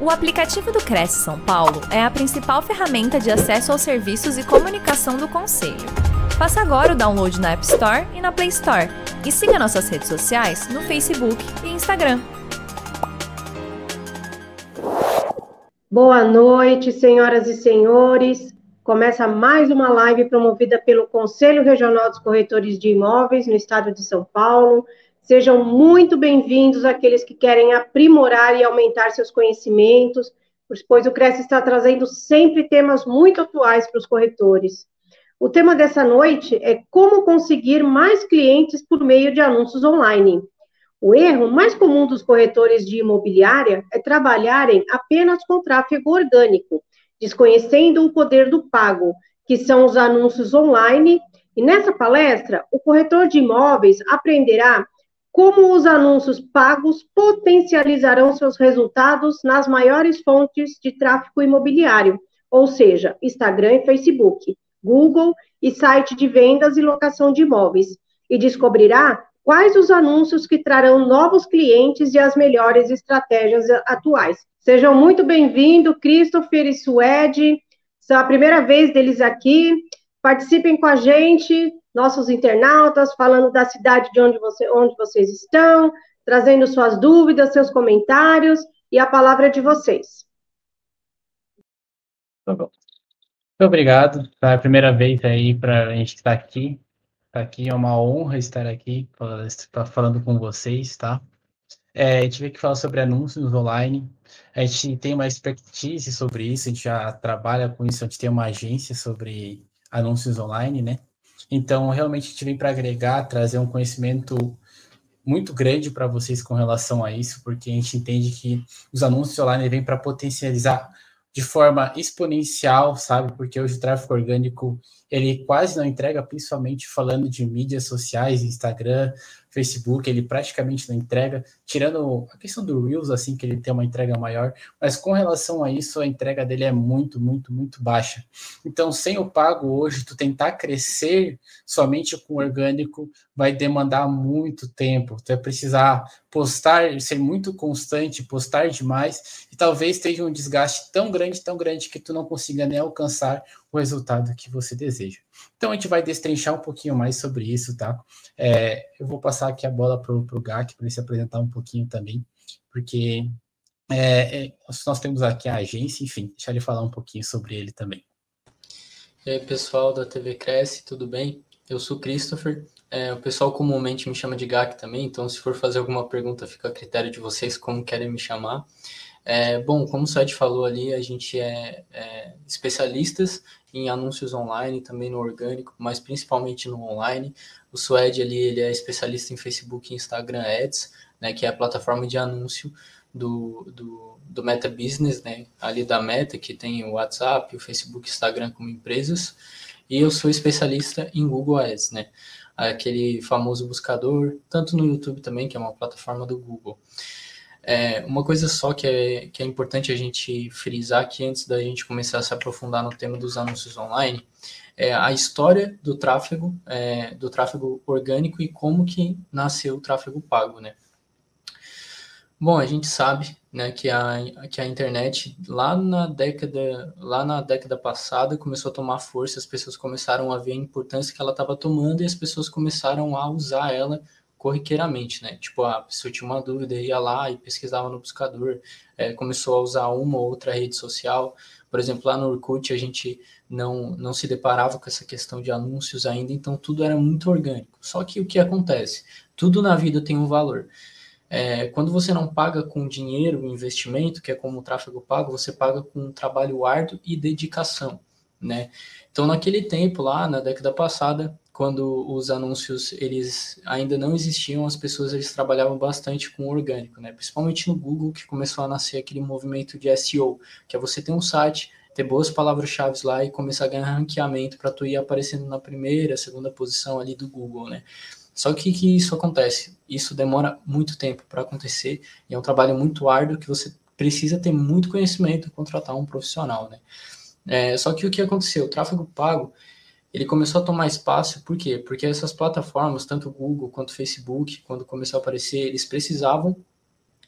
O aplicativo do Cresce São Paulo é a principal ferramenta de acesso aos serviços e comunicação do Conselho. Faça agora o download na App Store e na Play Store. E siga nossas redes sociais no Facebook e Instagram. Boa noite, senhoras e senhores. Começa mais uma live promovida pelo Conselho Regional dos Corretores de Imóveis no estado de São Paulo. Sejam muito bem-vindos aqueles que querem aprimorar e aumentar seus conhecimentos, pois o Cresce está trazendo sempre temas muito atuais para os corretores. O tema dessa noite é como conseguir mais clientes por meio de anúncios online. O erro mais comum dos corretores de imobiliária é trabalharem apenas com tráfego orgânico, desconhecendo o poder do pago, que são os anúncios online. E nessa palestra, o corretor de imóveis aprenderá como os anúncios pagos potencializarão seus resultados nas maiores fontes de tráfego imobiliário, ou seja, Instagram e Facebook, Google e site de vendas e locação de imóveis, e descobrirá quais os anúncios que trarão novos clientes e as melhores estratégias atuais. Sejam muito bem-vindos, Christopher e Suede. É a primeira vez deles aqui. Participem com a gente, nossos internautas, falando da cidade de onde, você, onde vocês estão, trazendo suas dúvidas, seus comentários, e a palavra é de vocês. Tá bom. Muito obrigado. É a primeira vez aí para a gente estar aqui. Tá aqui é uma honra estar aqui falando com vocês, tá? É, a gente veio aqui falar sobre anúncios online. A gente tem uma expertise sobre isso, a gente já trabalha com isso, a gente tem uma agência sobre anúncios online, né? Então, realmente, a gente vem para agregar, trazer um conhecimento muito grande para vocês com relação a isso, porque a gente entende que os anúncios online vêm para potencializar de forma exponencial, sabe? Porque hoje o tráfego orgânico ele quase não entrega, principalmente falando de mídias sociais, Instagram, Facebook, ele praticamente não entrega, tirando a questão do Reels, assim, que ele tem uma entrega maior, mas com relação a isso, a entrega dele é muito, muito, muito baixa. Então, sem o pago hoje, tu tentar crescer somente com orgânico vai demandar muito tempo, tu vai precisar postar, ser muito constante, postar demais, e talvez esteja um desgaste tão grande, tão grande, que tu não consiga nem alcançar o resultado que você deseja. Então a gente vai destrinchar um pouquinho mais sobre isso, tá? É, eu vou passar aqui a bola para o GAC para ele se apresentar um pouquinho também, porque é, é, nós temos aqui a agência, enfim, deixa ele falar um pouquinho sobre ele também. E aí, pessoal da TV Cresce, tudo bem? Eu sou Christopher, é, o pessoal comumente me chama de GAC também, então se for fazer alguma pergunta, fica a critério de vocês como querem me chamar. É, bom, como o site falou ali, a gente é, é, especialistas em anúncios online, também no orgânico, mas principalmente no online. O Suede ali, ele é especialista em Facebook e Instagram Ads, né, que é a plataforma de anúncio do, do, do Meta Business, né, ali da Meta, que tem o WhatsApp, o Facebook e Instagram como empresas. E eu sou especialista em Google Ads, né, aquele famoso buscador, tanto no YouTube também, que é uma plataforma do Google. É, uma coisa só que é, que é importante a gente frisar aqui antes da gente começar a se aprofundar no tema dos anúncios online é a história do tráfego, é, do tráfego orgânico e como que nasceu o tráfego pago, né? Bom, a gente sabe, né, que a, que a internet lá na década lá na década passada começou a tomar força, as pessoas começaram a ver a importância que ela estava tomando e as pessoas começaram a usar ela corriqueiramente, né? Tipo, a pessoa tinha uma dúvida, ia lá e pesquisava no buscador, é, começou a usar uma ou outra rede social. Por exemplo, lá no Orkut a gente não, não se deparava com essa questão de anúncios ainda, então tudo era muito orgânico. Só que o que acontece? Tudo na vida tem um valor. É, quando você não paga com dinheiro, investimento, que é como o tráfego pago, você paga com um trabalho árduo e dedicação, né? Então, naquele tempo lá, na década passada, quando os anúncios eles ainda não existiam, as pessoas eles trabalhavam bastante com orgânico, né? Principalmente no Google que começou a nascer aquele movimento de SEO, que é você ter um site, ter boas palavras-chave lá e começar a ganhar ranqueamento para tu ir aparecendo na primeira, segunda posição ali do Google, né? Só que que isso acontece? Isso demora muito tempo para acontecer e é um trabalho muito árduo que você precisa ter muito conhecimento contratar um profissional, né? É, só que o que aconteceu? O tráfego pago ele começou a tomar espaço, por quê? Porque essas plataformas, tanto o Google quanto o Facebook, quando começou a aparecer, eles precisavam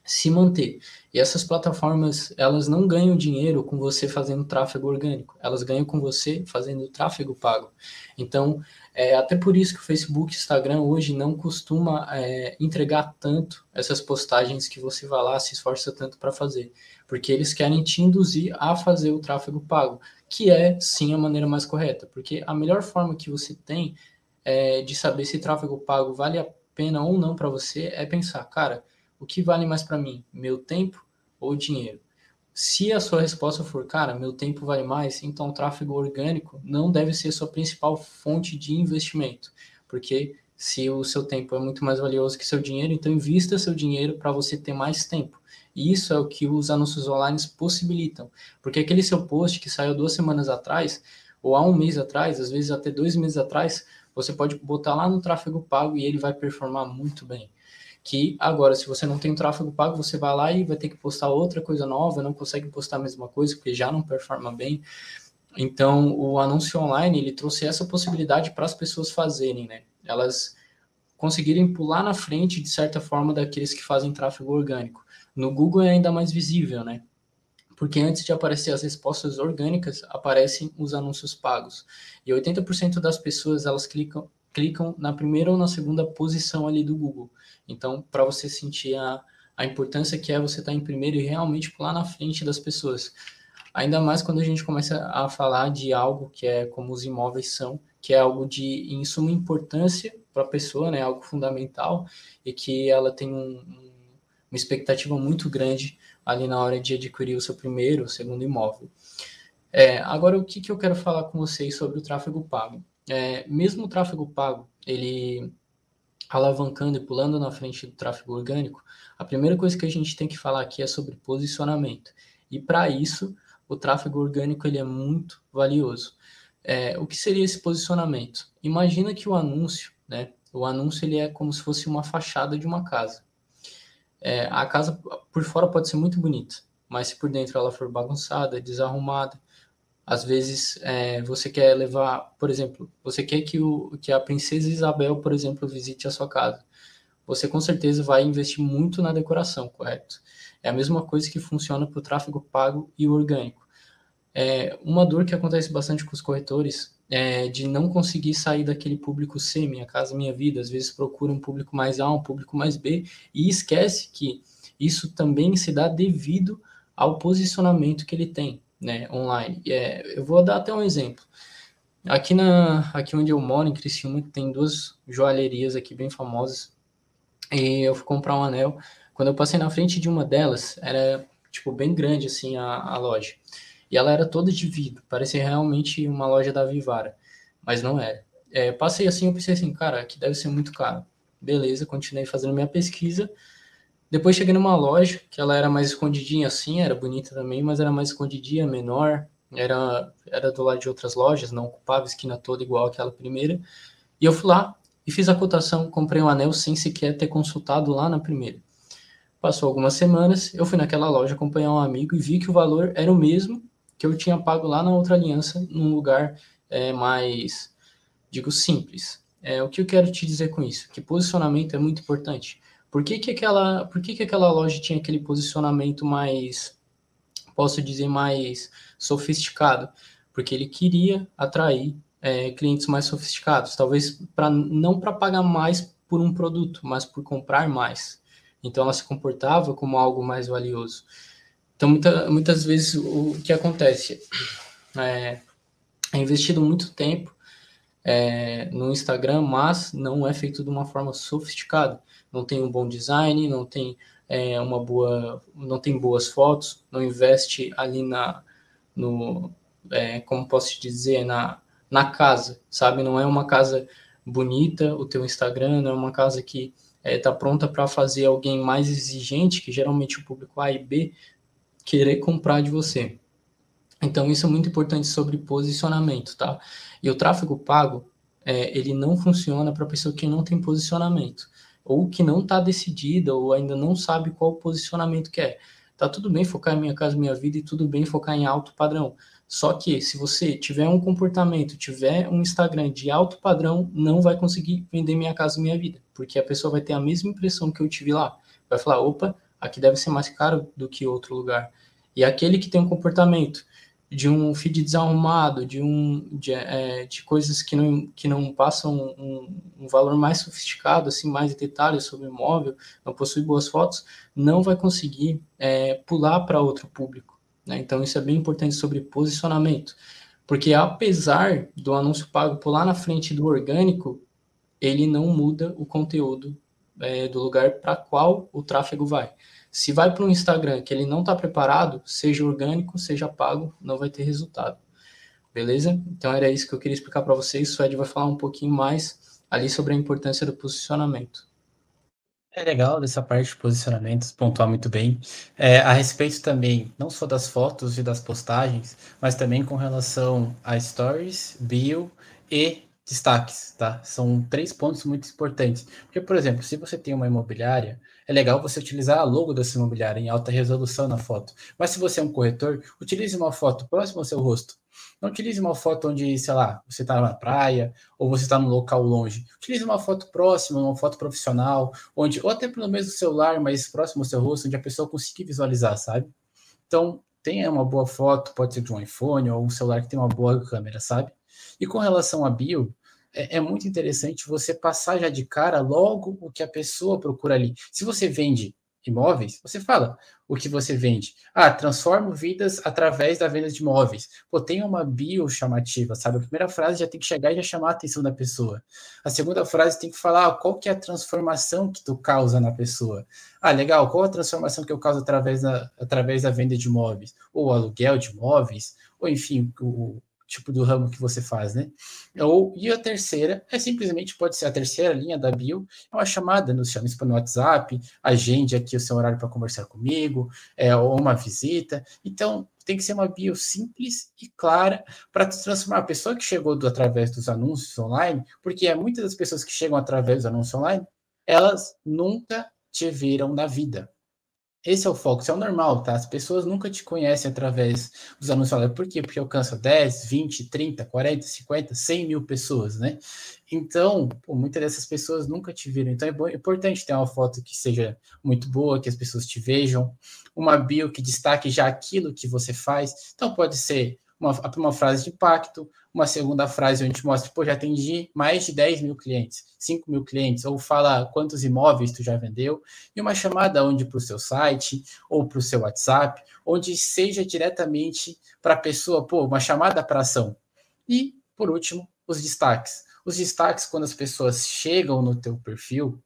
se manter. E essas plataformas, elas não ganham dinheiro com você fazendo tráfego orgânico, elas ganham com você fazendo tráfego pago. Então, é até por isso que o Facebook e Instagram hoje não costuma é, entregar tanto essas postagens que você vai lá, se esforça tanto para fazer, porque eles querem te induzir a fazer o tráfego pago, que é sim a maneira mais correta, porque a melhor forma que você tem é, de saber se tráfego pago vale a pena ou não para você é pensar, cara, o que vale mais para mim, meu tempo ou dinheiro? Se a sua resposta for, cara, meu tempo vale mais, então o tráfego orgânico não deve ser sua principal fonte de investimento, porque se o seu tempo é muito mais valioso que seu dinheiro, então invista seu dinheiro para você ter mais tempo. E isso é o que os anúncios online possibilitam, porque aquele seu post que saiu duas semanas atrás, ou há um mês atrás, às vezes até dois meses atrás, você pode botar lá no tráfego pago e ele vai performar muito bem que agora, se você não tem tráfego pago, você vai lá e vai ter que postar outra coisa nova, não consegue postar a mesma coisa, porque já não performa bem. Então, o anúncio online, ele trouxe essa possibilidade para as pessoas fazerem, né? Elas conseguirem pular na frente, de certa forma, daqueles que fazem tráfego orgânico. No Google é ainda mais visível, né? Porque antes de aparecer as respostas orgânicas, aparecem os anúncios pagos. E 80% das pessoas, elas clicam, clicam na primeira ou na segunda posição ali do Google. Então, para você sentir a, a importância que é você estar tá em primeiro e realmente pular na frente das pessoas. Ainda mais quando a gente começa a falar de algo que é como os imóveis são, que é algo de em suma importância para a pessoa, né, algo fundamental e que ela tem um, um, uma expectativa muito grande ali na hora de adquirir o seu primeiro ou segundo imóvel. É, agora, o que, que eu quero falar com vocês sobre o tráfego pago? É, mesmo o tráfego pago, ele alavancando e pulando na frente do tráfego orgânico, a primeira coisa que a gente tem que falar aqui é sobre posicionamento. E para isso, o tráfego orgânico ele é muito valioso. É, o que seria esse posicionamento? Imagina que o anúncio, né? O anúncio ele é como se fosse uma fachada de uma casa. É, a casa por fora pode ser muito bonita, mas se por dentro ela for bagunçada, desarrumada, às vezes é, você quer levar, por exemplo, você quer que, o, que a princesa Isabel, por exemplo, visite a sua casa. Você com certeza vai investir muito na decoração, correto? É a mesma coisa que funciona para o tráfego pago e orgânico. É, uma dor que acontece bastante com os corretores é de não conseguir sair daquele público C, Minha Casa Minha Vida. Às vezes procura um público mais A, um público mais B, e esquece que isso também se dá devido ao posicionamento que ele tem né, online. É, eu vou dar até um exemplo. Aqui, na, aqui onde eu moro, em Criciúma, tem duas joalherias aqui bem famosas. E eu fui comprar um anel. Quando eu passei na frente de uma delas, era, tipo, bem grande, assim, a, a loja. E ela era toda de vidro. Parecia realmente uma loja da Vivara. Mas não era. É, passei assim, eu pensei assim, cara, aqui deve ser muito caro. Beleza, continuei fazendo minha pesquisa. Depois cheguei numa loja que ela era mais escondidinha assim, era bonita também, mas era mais escondidinha, menor, era, era do lado de outras lojas, não ocupava a esquina toda igual aquela primeira. E eu fui lá e fiz a cotação, comprei um anel sem sequer ter consultado lá na primeira. Passou algumas semanas, eu fui naquela loja acompanhar um amigo e vi que o valor era o mesmo que eu tinha pago lá na outra aliança, num lugar é, mais, digo, simples. É, o que eu quero te dizer com isso? Que posicionamento é muito importante. Por que, que, aquela, por que, que aquela loja tinha aquele posicionamento mais, posso dizer, mais sofisticado? Porque ele queria atrair é, clientes mais sofisticados, talvez para não para pagar mais por um produto, mas por comprar mais. Então ela se comportava como algo mais valioso. Então muita, muitas vezes o que acontece é, é investido muito tempo é, no Instagram, mas não é feito de uma forma sofisticada não tem um bom design, não tem é, uma boa, não tem boas fotos, não investe ali na, no, é, como posso te dizer, na, na casa, sabe? Não é uma casa bonita, o teu Instagram não é uma casa que está é, pronta para fazer alguém mais exigente, que geralmente o público A e B, querer comprar de você. Então, isso é muito importante sobre posicionamento, tá? E o tráfego pago, é, ele não funciona para pessoa que não tem posicionamento ou que não está decidida ou ainda não sabe qual posicionamento que é. Tá tudo bem focar em minha casa, minha vida e tudo bem focar em alto padrão. Só que se você tiver um comportamento, tiver um Instagram de alto padrão, não vai conseguir vender minha casa, minha vida, porque a pessoa vai ter a mesma impressão que eu tive lá. Vai falar, opa, aqui deve ser mais caro do que outro lugar. E aquele que tem um comportamento de um feed desarrumado, de, um, de, é, de coisas que não, que não passam um, um, valor mais sofisticado, assim, mais detalhes sobre o imóvel, não possui boas fotos, não vai conseguir é, pular para outro público. Né? Então, isso é bem importante sobre posicionamento. Porque apesar do anúncio pago pular na frente do orgânico, ele não muda o conteúdo é, do lugar para qual o tráfego vai. Se vai para um Instagram que ele não está preparado, seja orgânico, seja pago, não vai ter resultado. Beleza? Então era isso que eu queria explicar para vocês. O Ed vai falar um pouquinho mais ali sobre a importância do posicionamento. É legal dessa parte de posicionamentos, pontuar muito bem. É, a respeito também, não só das fotos e das postagens, mas também com relação a stories, bio e destaques, tá? São três pontos muito importantes. Porque, por exemplo, se você tem uma imobiliária, é legal você utilizar a logo dessa imobiliária em alta resolução na foto. Mas se você é um corretor, utilize uma foto próxima ao seu rosto. Não utilize uma foto onde, sei lá, você está na praia ou você está num local longe. Utilize uma foto próxima, uma foto profissional, onde, ou até pelo mesmo celular, mas próximo ao seu rosto, onde a pessoa consiga visualizar, sabe? Então, tenha uma boa foto, pode ser de um iPhone ou um celular que tem uma boa câmera, sabe? E com relação a bio, é, é, muito interessante você passar já de cara logo o que a pessoa procura ali. Se você vende imóveis, você fala o que você vende. Ah, transformo vidas através da venda de imóveis. Pô, tem uma bio chamativa, sabe? A primeira frase já tem que chegar e já chamar a atenção da pessoa. A segunda frase tem que falar ah, qual que é a transformação que tu causa na pessoa. Ah, legal, qual a transformação que eu causo através da, através da venda de imóveis? Ou aluguel de imóveis? Ou enfim, o, tipo do ramo que você faz, né? Ou, e a terceira é simplesmente, pode ser a terceira linha da bio, é uma chamada, nos chama no WhatsApp, agende aqui o seu horário para conversar comigo, é, ou uma visita. Então, tem que ser uma bio simples e clara para transformar a pessoa que chegou do, através dos anúncios online, porque é muitas das pessoas que chegam através dos anúncios online, elas nunca te viram na vida. Esse é o foco, isso é o normal, tá? As pessoas nunca te conhecem através dos anúncios Por quê? Porque alcança 10, 20, 30, 40, 50, 100 mil pessoas, né? Então, pô, muitas dessas pessoas nunca te viram. Então, é, é importante ter uma foto que seja muito boa, que as pessoas te vejam, uma bio que destaque já aquilo que você faz. Então, pode ser uma, uma frase de impacto, uma segunda frase onde mostra, pô, já atendi mais de 10 mil clientes, 5 mil clientes, ou fala quantos imóveis tu já vendeu, e uma chamada onde para o seu site ou para o seu WhatsApp, onde seja diretamente para a pessoa, pô, uma chamada para ação. E, por último, os destaques. Os destaques, quando as pessoas chegam no teu perfil,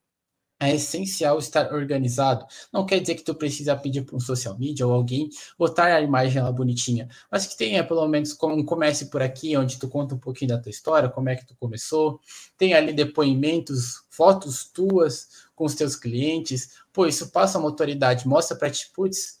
é essencial estar organizado. Não quer dizer que tu precisa pedir para um social media ou alguém botar a imagem lá bonitinha, mas que tenha pelo menos um comece por aqui, onde tu conta um pouquinho da tua história, como é que tu começou, tem ali depoimentos, fotos tuas com os teus clientes. Pô, isso passa uma autoridade, mostra para ti, putz,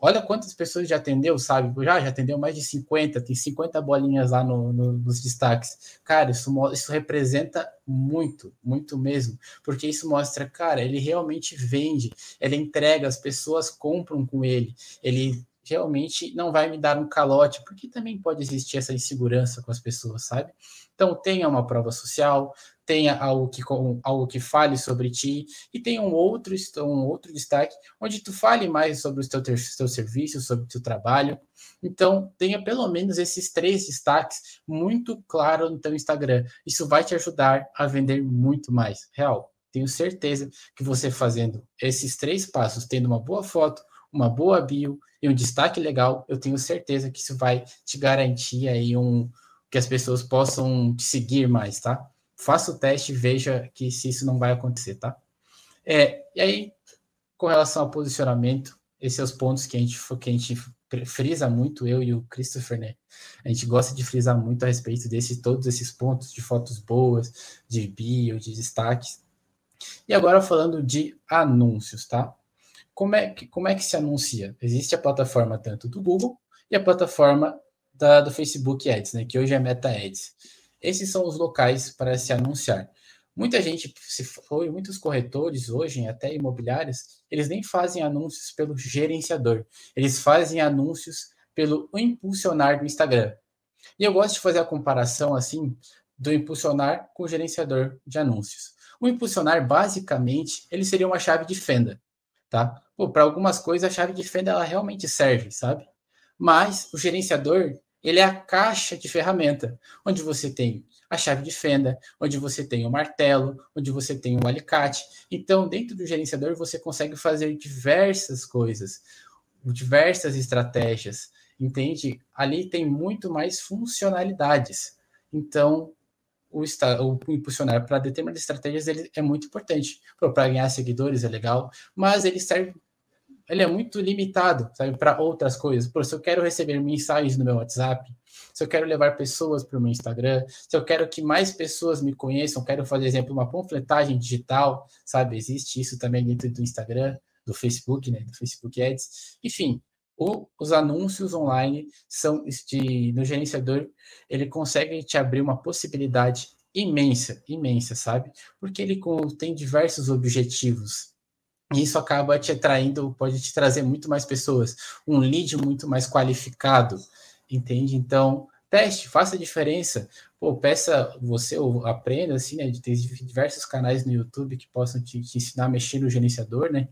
Olha quantas pessoas já atendeu, sabe? Já, já atendeu mais de 50, tem 50 bolinhas lá no, no, nos destaques. Cara, isso, isso representa muito, muito mesmo, porque isso mostra, cara, ele realmente vende, ele entrega, as pessoas compram com ele, ele realmente não vai me dar um calote, porque também pode existir essa insegurança com as pessoas, sabe? Então, tenha uma prova social, tenha algo que, algo que fale sobre ti, e tenha um outro, um outro destaque, onde tu fale mais sobre os teus teu serviços, sobre o teu trabalho. Então, tenha pelo menos esses três destaques muito claro no teu Instagram. Isso vai te ajudar a vender muito mais. Real, tenho certeza que você fazendo esses três passos, tendo uma boa foto, uma boa bio e um destaque legal, eu tenho certeza que isso vai te garantir aí um que as pessoas possam te seguir mais, tá? faça o teste e veja que se isso não vai acontecer, tá? É, e aí, com relação ao posicionamento, esses são os pontos que a gente, que a gente frisa muito, eu e o Christopher, né? A gente gosta de frisar muito a respeito desses todos esses pontos de fotos boas, de bio, de destaques. E agora falando de anúncios, tá? Como é que, como é que se anuncia? Existe a plataforma tanto do Google e a plataforma da, do Facebook Ads, né? Que hoje é Meta Ads. Esses são os locais para se anunciar. Muita gente, se foi, muitos corretores hoje, até imobiliárias, eles nem fazem anúncios pelo gerenciador, eles fazem anúncios pelo impulsionar do Instagram. E eu gosto de fazer a comparação assim do impulsionar com o gerenciador de anúncios. O impulsionar, basicamente, ele seria uma chave de fenda. Tá? Para algumas coisas a chave de fenda ela realmente serve, sabe? Mas o gerenciador, ele é a caixa de ferramenta, onde você tem a chave de fenda, onde você tem o martelo, onde você tem o alicate. Então, dentro do gerenciador, você consegue fazer diversas coisas, diversas estratégias, entende? Ali tem muito mais funcionalidades. Então, o, o impulsionar para determinadas estratégias ele é muito importante. Para ganhar seguidores é legal, mas ele serve ele é muito limitado, sabe, para outras coisas. Por se eu quero receber mensagens no meu WhatsApp, se eu quero levar pessoas para o meu Instagram, se eu quero que mais pessoas me conheçam, quero fazer, exemplo, uma panfletagem digital, sabe? Existe isso também dentro do Instagram, do Facebook, né? Do Facebook Ads. Enfim, o, os anúncios online são de, no gerenciador, ele consegue te abrir uma possibilidade imensa, imensa, sabe? Porque ele tem diversos objetivos. E isso acaba te atraindo, pode te trazer muito mais pessoas, um lead muito mais qualificado, entende? Então, teste, faça a diferença. Pô, peça você aprenda, assim, né? Tem diversos canais no YouTube que possam te, te, ensinar a mexer no gerenciador, né?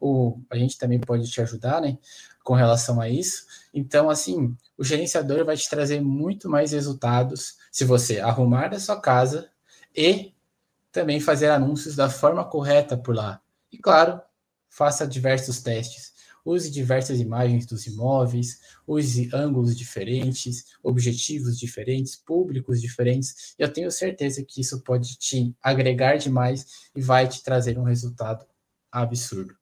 Ou a gente também pode te ajudar, né? Com relação a isso. Então, assim, o gerenciador vai te trazer muito mais resultados se você arrumar a sua casa e também fazer anúncios da forma correta por lá. E claro, faça diversos testes. Use diversas imagens dos imóveis, use ângulos diferentes, objetivos diferentes, públicos diferentes. Eu tenho certeza que isso pode te agregar demais e vai te trazer um resultado absurdo.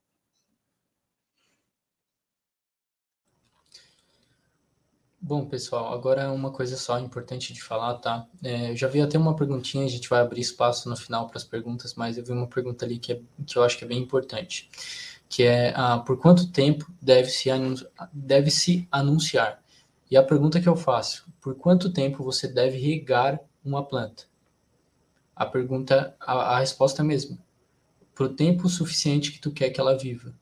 Bom, pessoal, agora uma coisa só importante de falar, tá? É, já vi até uma perguntinha, a gente vai abrir espaço no final para as perguntas, mas eu vi uma pergunta ali que, é, que eu acho que é bem importante que é ah, por quanto tempo deve se, deve se anunciar? E a pergunta que eu faço, por quanto tempo você deve regar uma planta? A pergunta, a, a resposta é a mesma. Por tempo suficiente que tu quer que ela viva.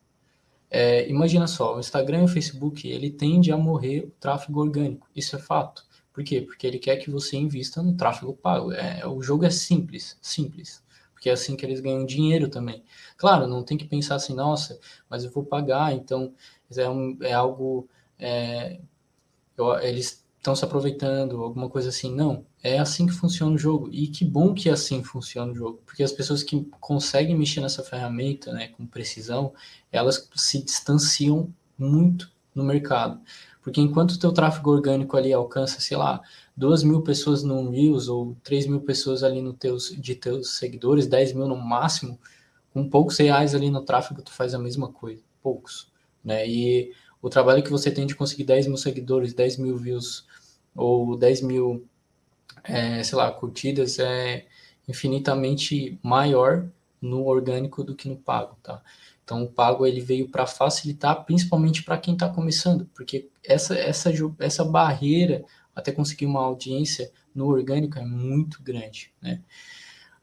É, imagina só, o Instagram e o Facebook, ele tende a morrer o tráfego orgânico. Isso é fato. Por quê? Porque ele quer que você invista no tráfego pago. É, o jogo é simples, simples porque é assim que eles ganham dinheiro também. Claro, não tem que pensar assim, nossa, mas eu vou pagar, então é, um, é algo. É, eu, eles estão se aproveitando, alguma coisa assim. Não, é assim que funciona o jogo. E que bom que é assim funciona o jogo, porque as pessoas que conseguem mexer nessa ferramenta né, com precisão, elas se distanciam muito no mercado. Porque enquanto o teu tráfego orgânico ali alcança, sei lá, duas mil pessoas no Reels ou três mil pessoas ali no teus, de teus seguidores, 10 mil no máximo, com poucos reais ali no tráfego tu faz a mesma coisa, poucos, né? E o trabalho que você tem de conseguir 10 mil seguidores, 10 mil views ou 10 mil, é, sei lá, curtidas é infinitamente maior no orgânico do que no pago, tá? Então, o pago ele veio para facilitar, principalmente para quem está começando, porque essa, essa, essa barreira até conseguir uma audiência no orgânico é muito grande, né?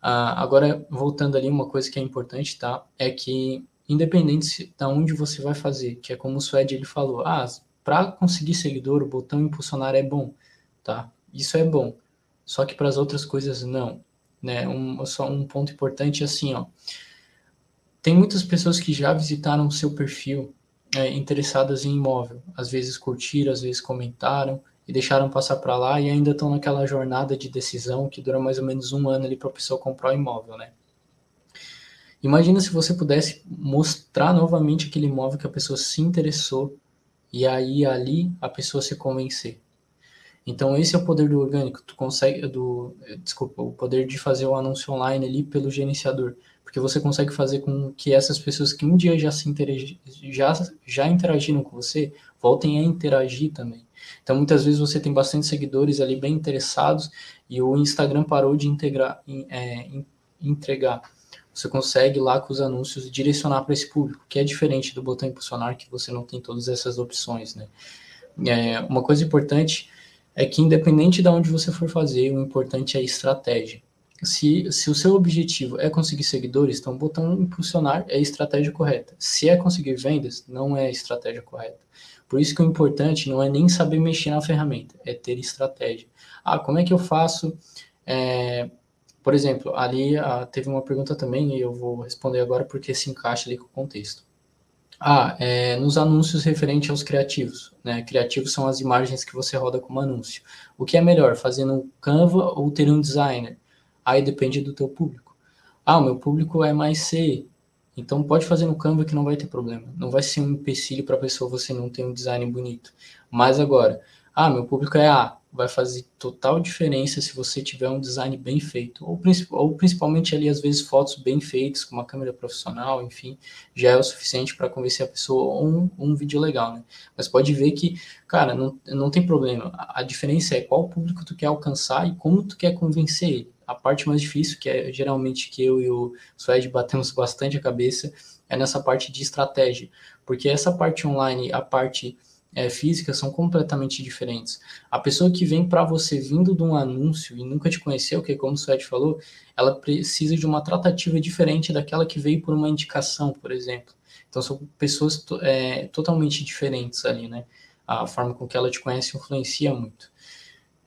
Ah, agora, voltando ali, uma coisa que é importante, tá? É que, independente de onde você vai fazer, que é como o Suede ele falou, ah, para conseguir seguidor, o botão impulsionar é bom, tá? Isso é bom. Só que para as outras coisas, não. Né? Um, só um ponto importante é assim, ó tem muitas pessoas que já visitaram o seu perfil é, interessadas em imóvel. Às vezes curtiram, às vezes comentaram e deixaram passar para lá e ainda estão naquela jornada de decisão que dura mais ou menos um ano ali para a pessoa comprar o imóvel, né? Imagina se você pudesse mostrar novamente aquele imóvel que a pessoa se interessou e aí ali a pessoa se convencer. Então esse é o poder do orgânico, tu consegue do desculpa, o poder de fazer o anúncio online ali pelo gerenciador porque você consegue fazer com que essas pessoas que um dia já se interagi já, já interagiram com você voltem a interagir também. Então, muitas vezes você tem bastante seguidores ali bem interessados e o Instagram parou de integrar, é, entregar. Você consegue lá com os anúncios direcionar para esse público, que é diferente do botão impulsionar, que você não tem todas essas opções, né? É, uma coisa importante é que independente de onde você for fazer, o importante é a estratégia se, se o seu objetivo é conseguir seguidores, então o botão impulsionar é a estratégia correta. Se é conseguir vendas, não é a estratégia correta. Por isso que o importante não é nem saber mexer na ferramenta, é ter estratégia. Ah, como é que eu faço? É, por exemplo, ali ah, teve uma pergunta também e eu vou responder agora porque se encaixa ali com o contexto. Ah, é, nos anúncios referente aos criativos, né? Criativos são as imagens que você roda como anúncio. O que é melhor, fazer no Canva ou ter um designer? Aí depende do teu público. Ah, o meu público é mais C, então pode fazer no Canva que não vai ter problema. Não vai ser um empecilho para a pessoa você não ter um design bonito. Mas agora, ah, meu público é A, vai fazer total diferença se você tiver um design bem feito, ou, ou principalmente ali às vezes fotos bem feitas com uma câmera profissional, enfim, já é o suficiente para convencer a pessoa ou um, um vídeo legal, né? Mas pode ver que, cara, não, não tem problema. A, a diferença é qual público tu quer alcançar e como tu quer convencer ele. A parte mais difícil, que é geralmente que eu e o Suede batemos bastante a cabeça, é nessa parte de estratégia, porque essa parte online, a parte é, física são completamente diferentes. A pessoa que vem para você vindo de um anúncio e nunca te conheceu, que é como o Suede falou, ela precisa de uma tratativa diferente daquela que veio por uma indicação, por exemplo. Então são pessoas é, totalmente diferentes ali, né? A forma com que ela te conhece influencia muito.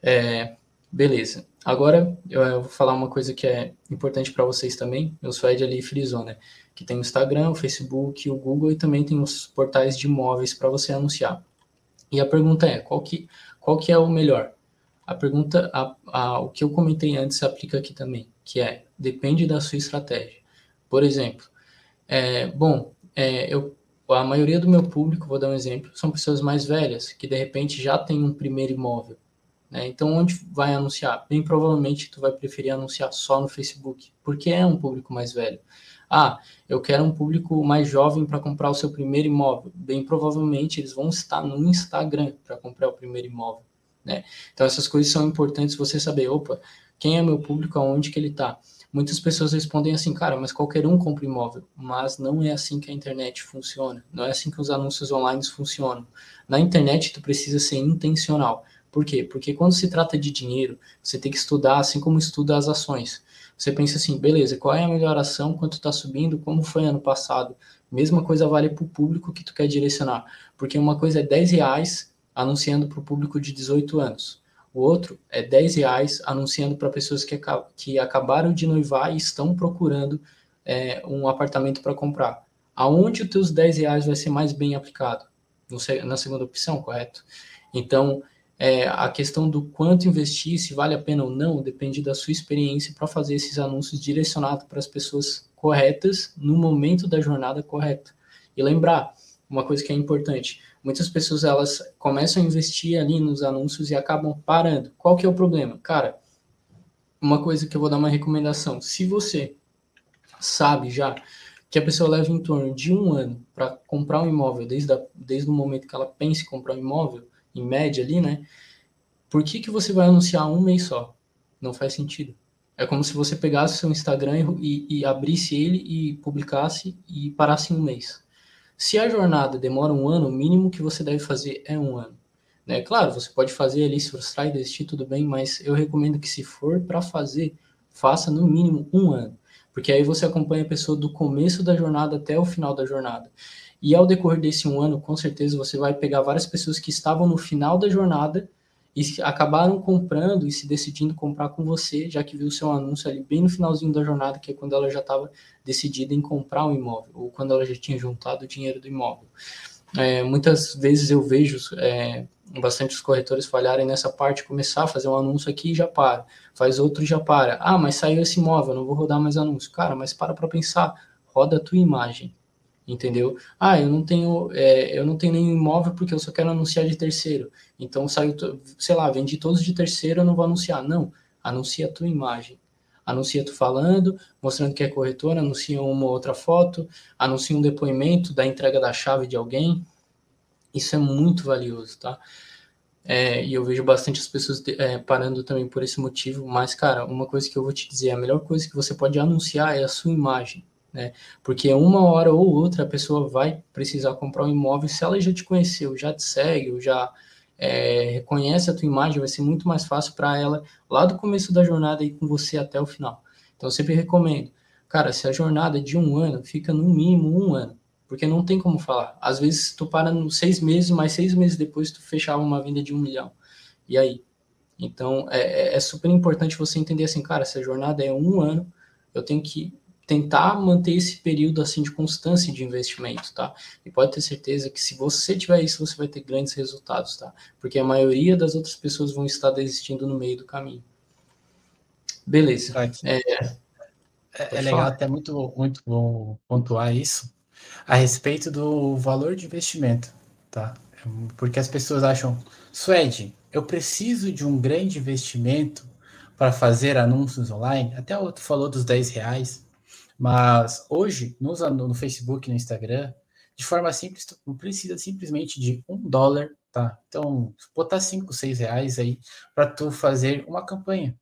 É, beleza. Agora eu vou falar uma coisa que é importante para vocês também. O Suede ali frisou, né? Que tem o Instagram, o Facebook, o Google e também tem os portais de imóveis para você anunciar. E a pergunta é, qual que, qual que é o melhor? A pergunta, a, a, o que eu comentei antes se aplica aqui também, que é, depende da sua estratégia. Por exemplo, é, bom, é, eu, a maioria do meu público, vou dar um exemplo, são pessoas mais velhas, que de repente já têm um primeiro imóvel. Né? Então, onde vai anunciar? Bem provavelmente tu vai preferir anunciar só no Facebook, porque é um público mais velho. Ah, eu quero um público mais jovem para comprar o seu primeiro imóvel. Bem provavelmente eles vão estar no Instagram para comprar o primeiro imóvel. Né? Então essas coisas são importantes você saber, opa, quem é meu público, aonde que ele está. Muitas pessoas respondem assim, cara, mas qualquer um compra imóvel. Mas não é assim que a internet funciona. Não é assim que os anúncios online funcionam. Na internet, tu precisa ser intencional. Por quê? Porque quando se trata de dinheiro, você tem que estudar assim como estuda as ações. Você pensa assim, beleza, qual é a melhor ação, quanto está subindo, como foi ano passado? Mesma coisa vale para o público que tu quer direcionar, porque uma coisa é 10 reais anunciando para o público de 18 anos, o outro é 10 reais anunciando para pessoas que, que acabaram de noivar e estão procurando é, um apartamento para comprar. Aonde os teus 10 reais vai ser mais bem aplicado? na segunda opção, correto? Então, é, a questão do quanto investir, se vale a pena ou não, depende da sua experiência para fazer esses anúncios direcionados para as pessoas corretas no momento da jornada correta. E lembrar uma coisa que é importante: muitas pessoas elas começam a investir ali nos anúncios e acabam parando. Qual que é o problema? Cara, uma coisa que eu vou dar uma recomendação: se você sabe já que a pessoa leva em torno de um ano para comprar um imóvel, desde, a, desde o momento que ela pensa em comprar um imóvel, em média ali, né? Por que, que você vai anunciar um mês só? Não faz sentido. É como se você pegasse seu Instagram e, e abrisse ele e publicasse e parasse um mês. Se a jornada demora um ano, o mínimo que você deve fazer é um ano. Né? Claro, você pode fazer ali, se frustrar e desistir, tudo bem, mas eu recomendo que se for para fazer, faça no mínimo um ano. Porque aí você acompanha a pessoa do começo da jornada até o final da jornada. E ao decorrer desse um ano, com certeza você vai pegar várias pessoas que estavam no final da jornada e acabaram comprando e se decidindo comprar com você, já que viu o seu anúncio ali bem no finalzinho da jornada, que é quando ela já estava decidida em comprar um imóvel, ou quando ela já tinha juntado o dinheiro do imóvel. É, muitas vezes eu vejo é, bastante os corretores falharem nessa parte, começar a fazer um anúncio aqui e já para, faz outro e já para. Ah, mas saiu esse imóvel, não vou rodar mais anúncio. Cara, mas para para pensar, roda a tua imagem entendeu? Ah, eu não tenho, é, eu não tenho nenhum imóvel porque eu só quero anunciar de terceiro. Então saiu, sei lá, vendi todos de terceiro, eu não vou anunciar. Não, anuncia a tua imagem. Anuncia tu falando, mostrando que é corretor, anuncia uma outra foto, anuncia um depoimento da entrega da chave de alguém. Isso é muito valioso, tá? É, e eu vejo bastante as pessoas é, parando também por esse motivo. Mas, cara, uma coisa que eu vou te dizer, a melhor coisa que você pode anunciar é a sua imagem né? Porque uma hora ou outra a pessoa vai precisar comprar um imóvel, se ela já te conheceu, já te segue, ou já é, reconhece a tua imagem, vai ser muito mais fácil para ela lá do começo da jornada e com você até o final. Então eu sempre recomendo, cara, se a jornada é de um ano, fica no mínimo um ano, porque não tem como falar. Às vezes tu para nos seis meses, mas seis meses depois tu fechava uma venda de um milhão. E aí? Então é, é, é super importante você entender assim, cara, se a jornada é um ano, eu tenho que tentar manter esse período assim de constância de investimento, tá? E pode ter certeza que se você tiver isso, você vai ter grandes resultados, tá? Porque a maioria das outras pessoas vão estar desistindo no meio do caminho. Beleza. É, é, é legal, até muito, muito bom pontuar isso a respeito do valor de investimento, tá? Porque as pessoas acham, Suede, eu preciso de um grande investimento para fazer anúncios online. Até o outro falou dos 10 reais, mas hoje, no, no Facebook no Instagram, de forma simples, tu precisa simplesmente de um dólar, tá? Então, botar 5, 6 reais aí para tu fazer uma campanha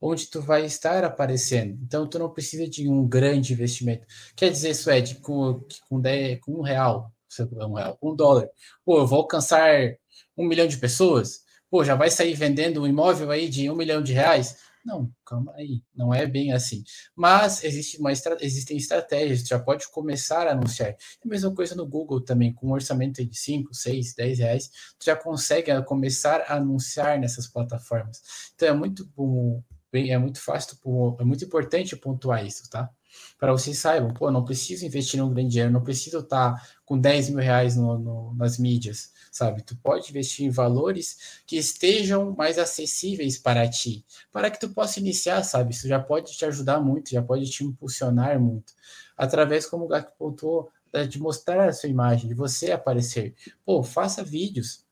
onde tu vai estar aparecendo. Então, tu não precisa de um grande investimento. Quer dizer, Suede, com, com, 10, com um real, um real, um dólar, pô, eu vou alcançar um milhão de pessoas? Pô, já vai sair vendendo um imóvel aí de um milhão de reais? Não, calma aí, não é bem assim. Mas existe uma existem estratégias, já pode começar a anunciar. É a mesma coisa no Google também, com um orçamento de 5, 6, 10 reais, tu já consegue começar a anunciar nessas plataformas. Então é muito bom é muito fácil, é muito importante pontuar isso, tá? Para vocês saibam, pô, não preciso investir um grande dinheiro, não preciso estar com 10 mil reais no, no, nas mídias, sabe? Tu pode investir em valores que estejam mais acessíveis para ti, para que tu possa iniciar, sabe? Isso já pode te ajudar muito, já pode te impulsionar muito. Através, como o Gak pontuou, de mostrar a sua imagem, de você aparecer. Pô, faça vídeos.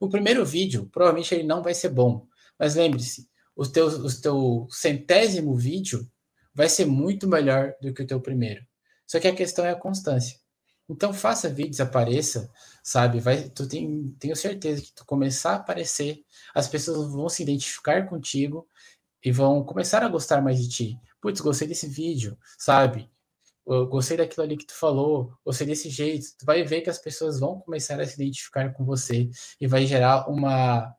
O primeiro vídeo, provavelmente ele não vai ser bom, mas lembre-se, o teu, o teu centésimo vídeo vai ser muito melhor do que o teu primeiro. Só que a questão é a constância. Então faça vídeos, apareça, sabe? Vai, tu tem, tenho certeza que tu começar a aparecer, as pessoas vão se identificar contigo e vão começar a gostar mais de ti. Putz, gostei desse vídeo, sabe? Eu gostei daquilo ali que tu falou, gostei desse jeito. Tu vai ver que as pessoas vão começar a se identificar com você e vai gerar uma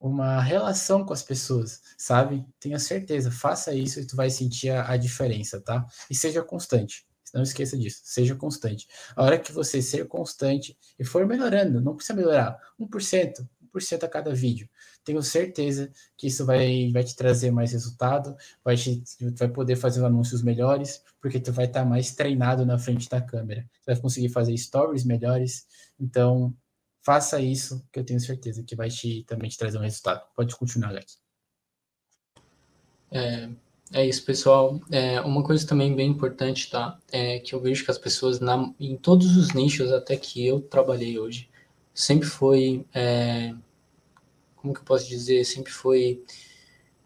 uma relação com as pessoas, sabe? Tenha certeza, faça isso e tu vai sentir a, a, diferença, tá? E seja constante. Não esqueça disso, seja constante. A hora que você ser constante e for melhorando, não precisa melhorar 1%, 1% a cada vídeo. Tenho certeza que isso vai, vai te trazer mais resultado, vai, te, vai poder fazer anúncios melhores, porque tu vai estar mais treinado na frente da câmera. Tu vai conseguir fazer stories melhores. Então, faça isso, que eu tenho certeza que vai te, também te trazer um resultado. Pode continuar, Alex. É, é isso, pessoal. É, uma coisa também bem importante, tá? É que eu vejo que as pessoas, na, em todos os nichos até que eu trabalhei hoje, sempre foi. É, como que eu posso dizer? Sempre foi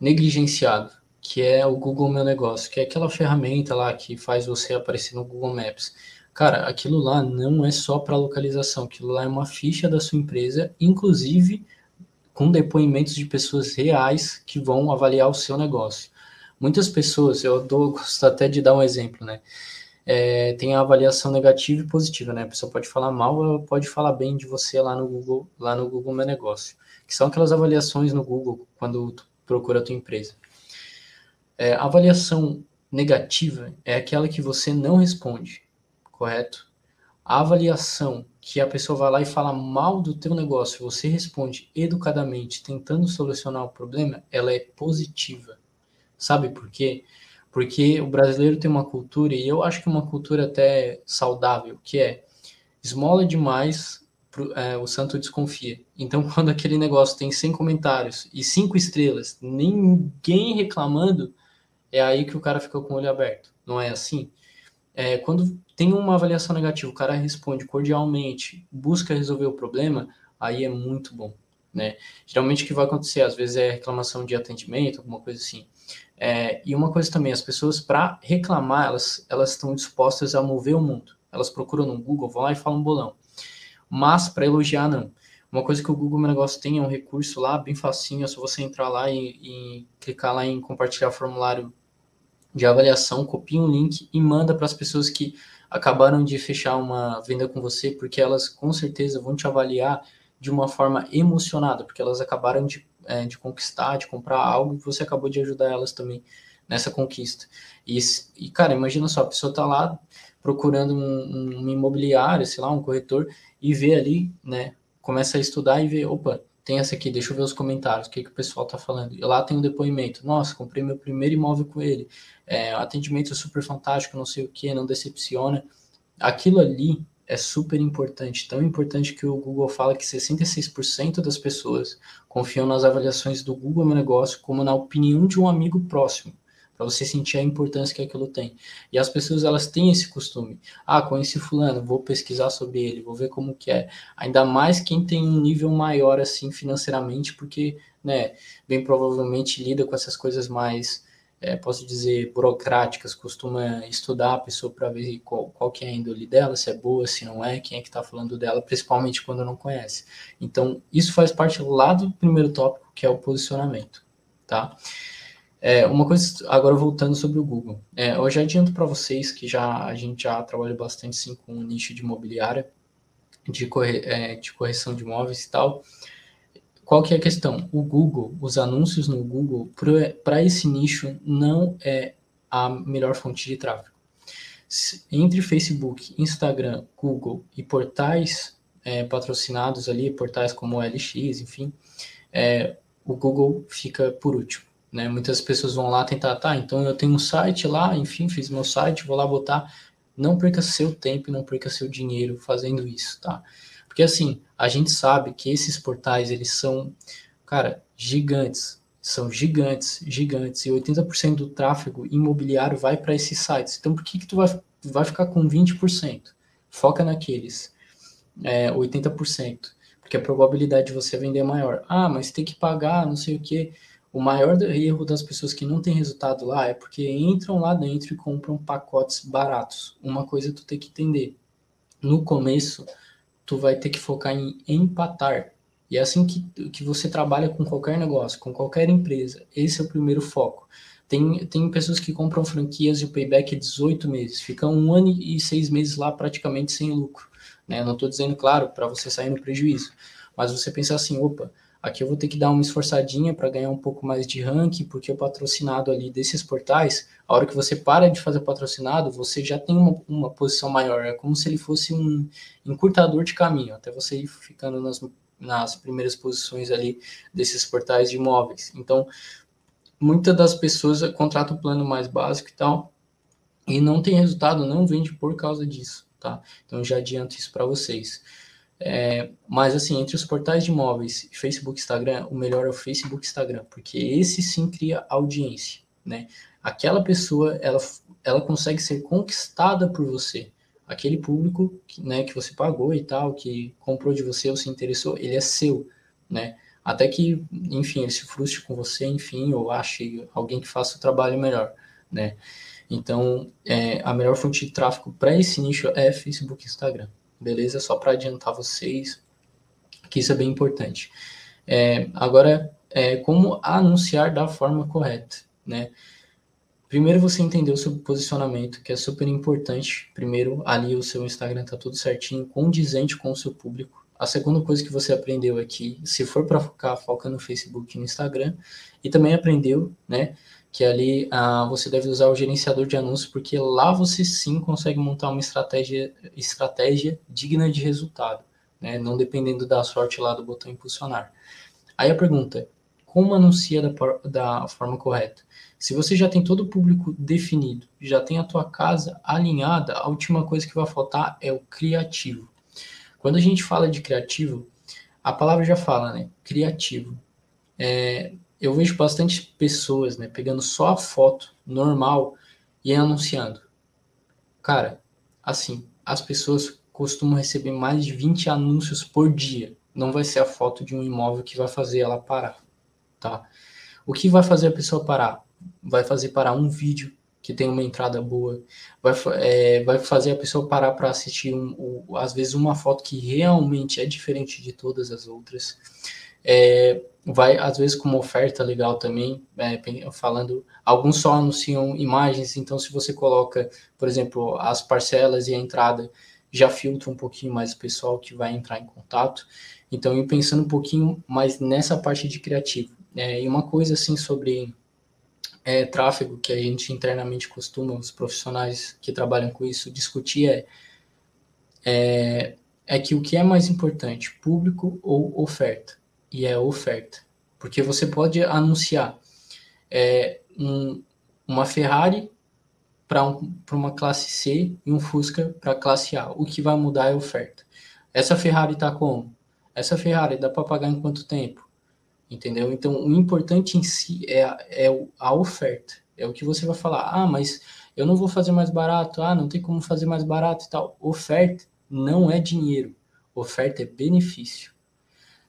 negligenciado, que é o Google Meu Negócio, que é aquela ferramenta lá que faz você aparecer no Google Maps. Cara, aquilo lá não é só para localização, aquilo lá é uma ficha da sua empresa, inclusive com depoimentos de pessoas reais que vão avaliar o seu negócio. Muitas pessoas, eu dou, gosto até de dar um exemplo, né? É, tem a avaliação negativa e positiva, né? A pessoa pode falar mal, pode falar bem de você lá no Google, lá no Google Meu Negócio, que são aquelas avaliações no Google quando tu procura a tua empresa. É, a avaliação negativa é aquela que você não responde correto? A avaliação que a pessoa vai lá e fala mal do teu negócio, você responde educadamente, tentando solucionar o problema, ela é positiva. Sabe por quê? Porque o brasileiro tem uma cultura, e eu acho que uma cultura até saudável, que é esmola demais, é, o santo desconfia. Então, quando aquele negócio tem 100 comentários e 5 estrelas, ninguém reclamando, é aí que o cara fica com o olho aberto. Não é assim? É, quando tem uma avaliação negativa, o cara responde cordialmente, busca resolver o problema, aí é muito bom, né? Geralmente o que vai acontecer, às vezes é reclamação de atendimento, alguma coisa assim. É, e uma coisa também, as pessoas para reclamar, elas elas estão dispostas a mover o mundo. Elas procuram no Google, vão lá e falam bolão. Mas para elogiar não. Uma coisa que o Google Meu Negócio tem é um recurso lá bem facinho, é só você entrar lá e, e clicar lá em compartilhar formulário de avaliação, copia um link e manda para as pessoas que acabaram de fechar uma venda com você, porque elas com certeza vão te avaliar de uma forma emocionada, porque elas acabaram de, é, de conquistar, de comprar algo você acabou de ajudar elas também nessa conquista. E, e cara, imagina só, a pessoa está lá procurando um, um imobiliário, sei lá, um corretor, e vê ali, né, começa a estudar e vê, opa, tem essa aqui, deixa eu ver os comentários, o que, que o pessoal tá falando. E lá tem um depoimento. Nossa, comprei meu primeiro imóvel com ele. É, atendimento é super fantástico, não sei o que, não decepciona. Aquilo ali é super importante, tão importante que o Google fala que 66% das pessoas confiam nas avaliações do Google Meu Negócio como na opinião de um amigo próximo, para você sentir a importância que aquilo tem. E as pessoas elas têm esse costume. Ah, conheci fulano, vou pesquisar sobre ele, vou ver como que é. Ainda mais quem tem um nível maior assim financeiramente, porque, né, bem provavelmente lida com essas coisas mais é, posso dizer, burocráticas, costuma estudar a pessoa para ver qual, qual que é a índole dela, se é boa, se não é, quem é que está falando dela, principalmente quando não conhece. Então, isso faz parte lá do primeiro tópico, que é o posicionamento, tá? É, uma coisa, agora voltando sobre o Google. É, eu já adianto para vocês que já a gente já trabalha bastante sim, com o nicho de imobiliária, de, corre, é, de correção de imóveis e tal, qual que é a questão? O Google, os anúncios no Google, para esse nicho, não é a melhor fonte de tráfego. Entre Facebook, Instagram, Google e portais é, patrocinados ali, portais como LX, enfim, é, o Google fica por último. Né? Muitas pessoas vão lá tentar, tá, então eu tenho um site lá, enfim, fiz meu site, vou lá botar. Não perca seu tempo não perca seu dinheiro fazendo isso, tá? Porque assim, a gente sabe que esses portais, eles são, cara, gigantes. São gigantes, gigantes. E 80% do tráfego imobiliário vai para esses sites. Então, por que, que tu vai, vai ficar com 20%? Foca naqueles é, 80%. Porque a probabilidade de você vender é maior. Ah, mas tem que pagar, não sei o quê. O maior erro das pessoas que não têm resultado lá é porque entram lá dentro e compram pacotes baratos. Uma coisa tu tem que entender. No começo, tu vai ter que focar em empatar. E é assim que, que você trabalha com qualquer negócio, com qualquer empresa. Esse é o primeiro foco. Tem, tem pessoas que compram franquias e o payback é 18 meses, ficam um ano e seis meses lá praticamente sem lucro. Né? Não estou dizendo, claro, para você sair no prejuízo, mas você pensa assim: opa, Aqui eu vou ter que dar uma esforçadinha para ganhar um pouco mais de ranking, porque o patrocinado ali desses portais, a hora que você para de fazer patrocinado, você já tem uma, uma posição maior. É como se ele fosse um encurtador de caminho, até você ir ficando nas, nas primeiras posições ali desses portais de imóveis. Então, muitas das pessoas contratam o plano mais básico e tal, e não tem resultado, não vende por causa disso, tá? Então, já adianto isso para vocês. É, mas assim, entre os portais de imóveis, Facebook Instagram, o melhor é o Facebook Instagram, porque esse sim cria audiência, né? Aquela pessoa, ela, ela consegue ser conquistada por você. Aquele público que, né, que você pagou e tal, que comprou de você ou se interessou, ele é seu, né? Até que, enfim, ele se frustre com você, enfim, ou ache alguém que faça o trabalho melhor, né? Então, é, a melhor fonte de tráfego para esse nicho é Facebook e Instagram beleza? Só para adiantar vocês, que isso é bem importante. É, agora, é, como anunciar da forma correta, né? Primeiro você entender o seu posicionamento, que é super importante. Primeiro, ali o seu Instagram tá tudo certinho, condizente com o seu público. A segunda coisa que você aprendeu aqui, se for para focar, foca no Facebook e no Instagram. E também aprendeu, né, que ali ah, você deve usar o gerenciador de anúncios, porque lá você sim consegue montar uma estratégia, estratégia digna de resultado, né? não dependendo da sorte lá do botão impulsionar. Aí a pergunta como anuncia da, da forma correta? Se você já tem todo o público definido, já tem a tua casa alinhada, a última coisa que vai faltar é o criativo. Quando a gente fala de criativo, a palavra já fala, né? Criativo. É, eu vejo bastante pessoas, né, pegando só a foto normal e anunciando. Cara, assim, as pessoas costumam receber mais de 20 anúncios por dia. Não vai ser a foto de um imóvel que vai fazer ela parar, tá? O que vai fazer a pessoa parar? Vai fazer parar um vídeo que tem uma entrada boa, vai, é, vai fazer a pessoa parar para assistir, um, um, às vezes, uma foto que realmente é diferente de todas as outras. É, vai às vezes com uma oferta legal também, é, falando, alguns só anunciam imagens, então se você coloca, por exemplo, as parcelas e a entrada, já filtra um pouquinho mais o pessoal que vai entrar em contato. Então, eu pensando um pouquinho mais nessa parte de criativo. É, e uma coisa assim sobre é, tráfego que a gente internamente costuma, os profissionais que trabalham com isso, discutir é, é, é que o que é mais importante, público ou oferta? E é oferta. Porque você pode anunciar é, um, uma Ferrari para um, uma classe C e um Fusca para classe A. O que vai mudar é a oferta. Essa Ferrari está como? Essa Ferrari dá para pagar em quanto tempo? Entendeu? Então, o importante em si é, é a oferta. É o que você vai falar. Ah, mas eu não vou fazer mais barato. Ah, não tem como fazer mais barato e tal. Oferta não é dinheiro. Oferta é benefício.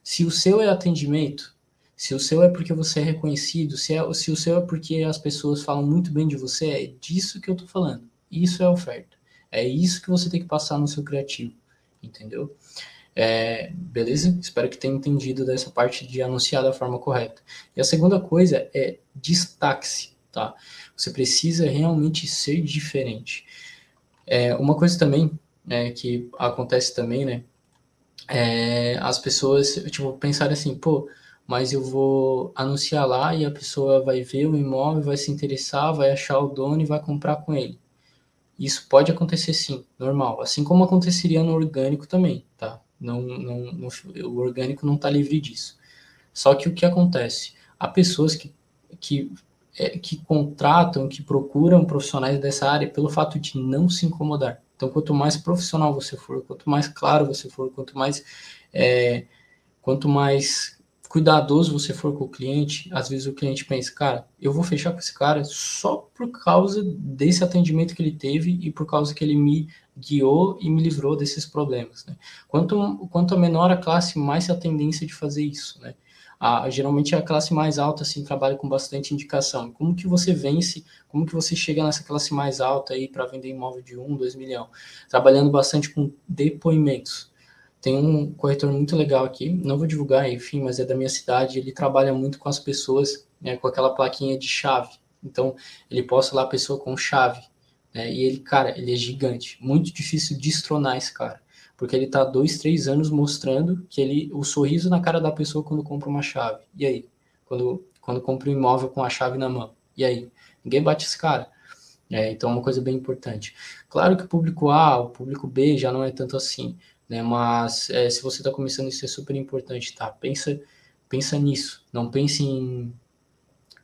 Se o seu é atendimento, se o seu é porque você é reconhecido, se, é, se o seu é porque as pessoas falam muito bem de você, é disso que eu estou falando. Isso é oferta. É isso que você tem que passar no seu criativo. Entendeu? É, beleza? Espero que tenha entendido dessa parte de anunciar da forma correta. E a segunda coisa é destaque-se, tá? Você precisa realmente ser diferente. É, uma coisa também é, que acontece também, né? É, as pessoas, tipo, pensarem assim, pô, mas eu vou anunciar lá e a pessoa vai ver o imóvel, vai se interessar, vai achar o dono e vai comprar com ele. Isso pode acontecer sim, normal. Assim como aconteceria no orgânico também, tá? Não, não, não o orgânico não está livre disso. Só que o que acontece? Há pessoas que, que, é, que contratam, que procuram profissionais dessa área pelo fato de não se incomodar. Então, quanto mais profissional você for, quanto mais claro você for, quanto mais é, quanto mais cuidadoso você for com o cliente, às vezes o cliente pensa, cara, eu vou fechar com esse cara só por causa desse atendimento que ele teve e por causa que ele me guiou e me livrou desses problemas. Né? Quanto, quanto menor a classe, mais a tendência de fazer isso. Né? A, geralmente a classe mais alta assim trabalha com bastante indicação. Como que você vence? Como que você chega nessa classe mais alta aí para vender imóvel de 1, 2 milhão? Trabalhando bastante com depoimentos. Tem um corretor muito legal aqui, não vou divulgar, enfim, mas é da minha cidade. Ele trabalha muito com as pessoas, né, com aquela plaquinha de chave. Então, ele posta lá a pessoa com chave. Né, e ele, cara, ele é gigante. Muito difícil destronar esse cara porque ele está dois, três anos mostrando que ele, o sorriso na cara da pessoa quando compra uma chave. E aí? Quando, quando compra um imóvel com a chave na mão. E aí? Ninguém bate esse cara. É, então, é uma coisa bem importante. Claro que o público A, o público B já não é tanto assim, né? Mas é, se você está começando, isso é super importante, tá? Pensa, pensa nisso. Não pense em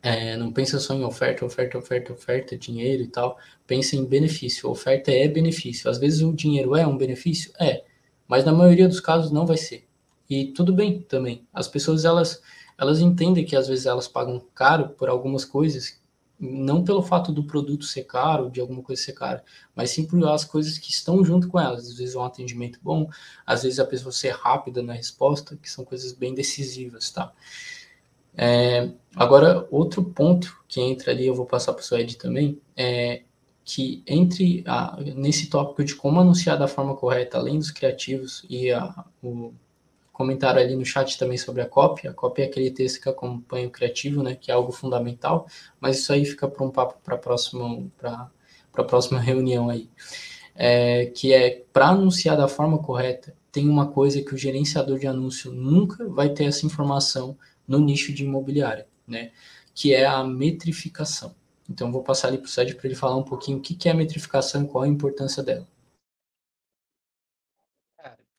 é, não pensa só em oferta, oferta, oferta, oferta, dinheiro e tal. Pensa em benefício. Oferta é benefício. Às vezes o dinheiro é um benefício? É. Mas na maioria dos casos não vai ser. E tudo bem também. As pessoas, elas, elas entendem que às vezes elas pagam caro por algumas coisas, não pelo fato do produto ser caro, de alguma coisa ser cara, mas sim por as coisas que estão junto com elas. Às vezes um atendimento bom, às vezes a pessoa ser rápida na resposta, que são coisas bem decisivas, tá? É, agora, outro ponto que entra ali, eu vou passar para o Ed também, é que entre a, nesse tópico de como anunciar da forma correta, além dos criativos, e a, o comentário ali no chat também sobre a cópia, a cópia é aquele texto que acompanha o criativo, né, que é algo fundamental, mas isso aí fica para um papo para a próxima, próxima reunião aí. É, que é para anunciar da forma correta, tem uma coisa que o gerenciador de anúncio nunca vai ter essa informação no nicho de imobiliária, né? Que é a metrificação. Então, vou passar ali para o Sérgio para ele falar um pouquinho o que é a metrificação e qual a importância dela.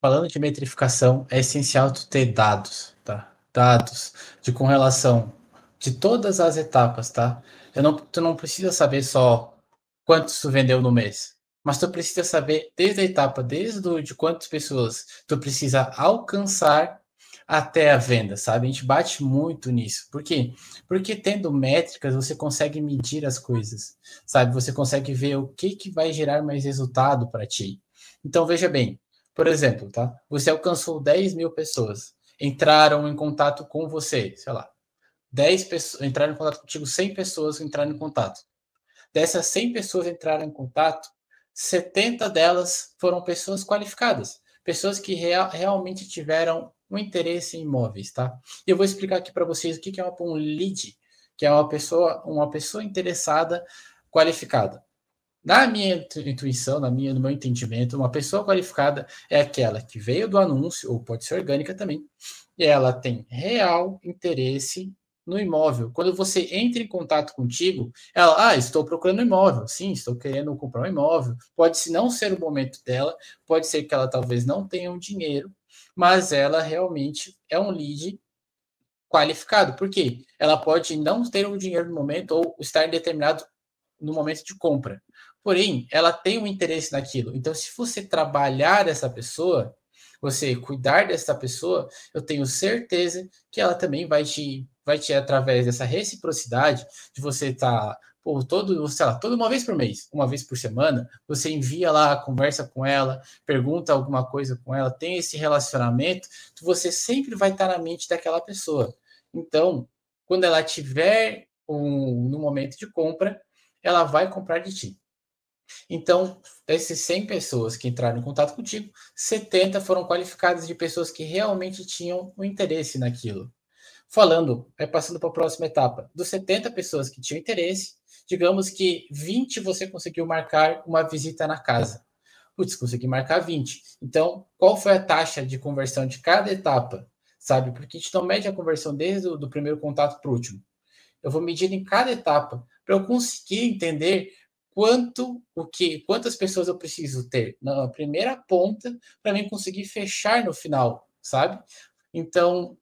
Falando de metrificação, é essencial tu ter dados, tá? Dados de com relação de todas as etapas, tá? Eu não, tu não precisa saber só quantos tu vendeu no mês, mas tu precisa saber desde a etapa, desde o, de quantas pessoas tu precisa alcançar até a venda, sabe? A gente bate muito nisso. Por quê? Porque tendo métricas, você consegue medir as coisas, sabe? Você consegue ver o que, que vai gerar mais resultado para ti. Então, veja bem, por exemplo, tá? Você alcançou 10 mil pessoas, entraram em contato com você, sei lá, 10 pessoas, entraram em contato contigo, 100 pessoas entraram em contato. Dessas 100 pessoas entraram em contato, 70 delas foram pessoas qualificadas, pessoas que real, realmente tiveram um interesse em imóveis, tá? Eu vou explicar aqui para vocês o que é um lead, que é uma pessoa, uma pessoa interessada qualificada. Na minha intuição, na minha, no meu entendimento, uma pessoa qualificada é aquela que veio do anúncio, ou pode ser orgânica também, e ela tem real interesse no imóvel. Quando você entra em contato contigo, ela, ah, estou procurando imóvel. Sim, estou querendo comprar um imóvel. Pode se não ser o momento dela, pode ser que ela talvez não tenha um dinheiro mas ela realmente é um lead qualificado. Por quê? Ela pode não ter o dinheiro no momento ou estar determinado no momento de compra. Porém, ela tem um interesse naquilo. Então, se você trabalhar essa pessoa, você cuidar dessa pessoa, eu tenho certeza que ela também vai te, vai te através dessa reciprocidade de você estar tá, todo, sei lá, toda uma vez por mês, uma vez por semana, você envia lá, conversa com ela, pergunta alguma coisa com ela, tem esse relacionamento, você sempre vai estar na mente daquela pessoa. Então, quando ela tiver um, no momento de compra, ela vai comprar de ti. Então, dessas 100 pessoas que entraram em contato contigo, 70 foram qualificadas de pessoas que realmente tinham um interesse naquilo. Falando, é passando para a próxima etapa, dos 70 pessoas que tinham interesse, digamos que 20 você conseguiu marcar uma visita na casa. Putz, consegui marcar 20. Então, qual foi a taxa de conversão de cada etapa? Sabe? Porque a gente não mede a conversão desde o do primeiro contato para o último. Eu vou medir em cada etapa para eu conseguir entender quanto o que, quantas pessoas eu preciso ter na primeira ponta para mim conseguir fechar no final, sabe? Então,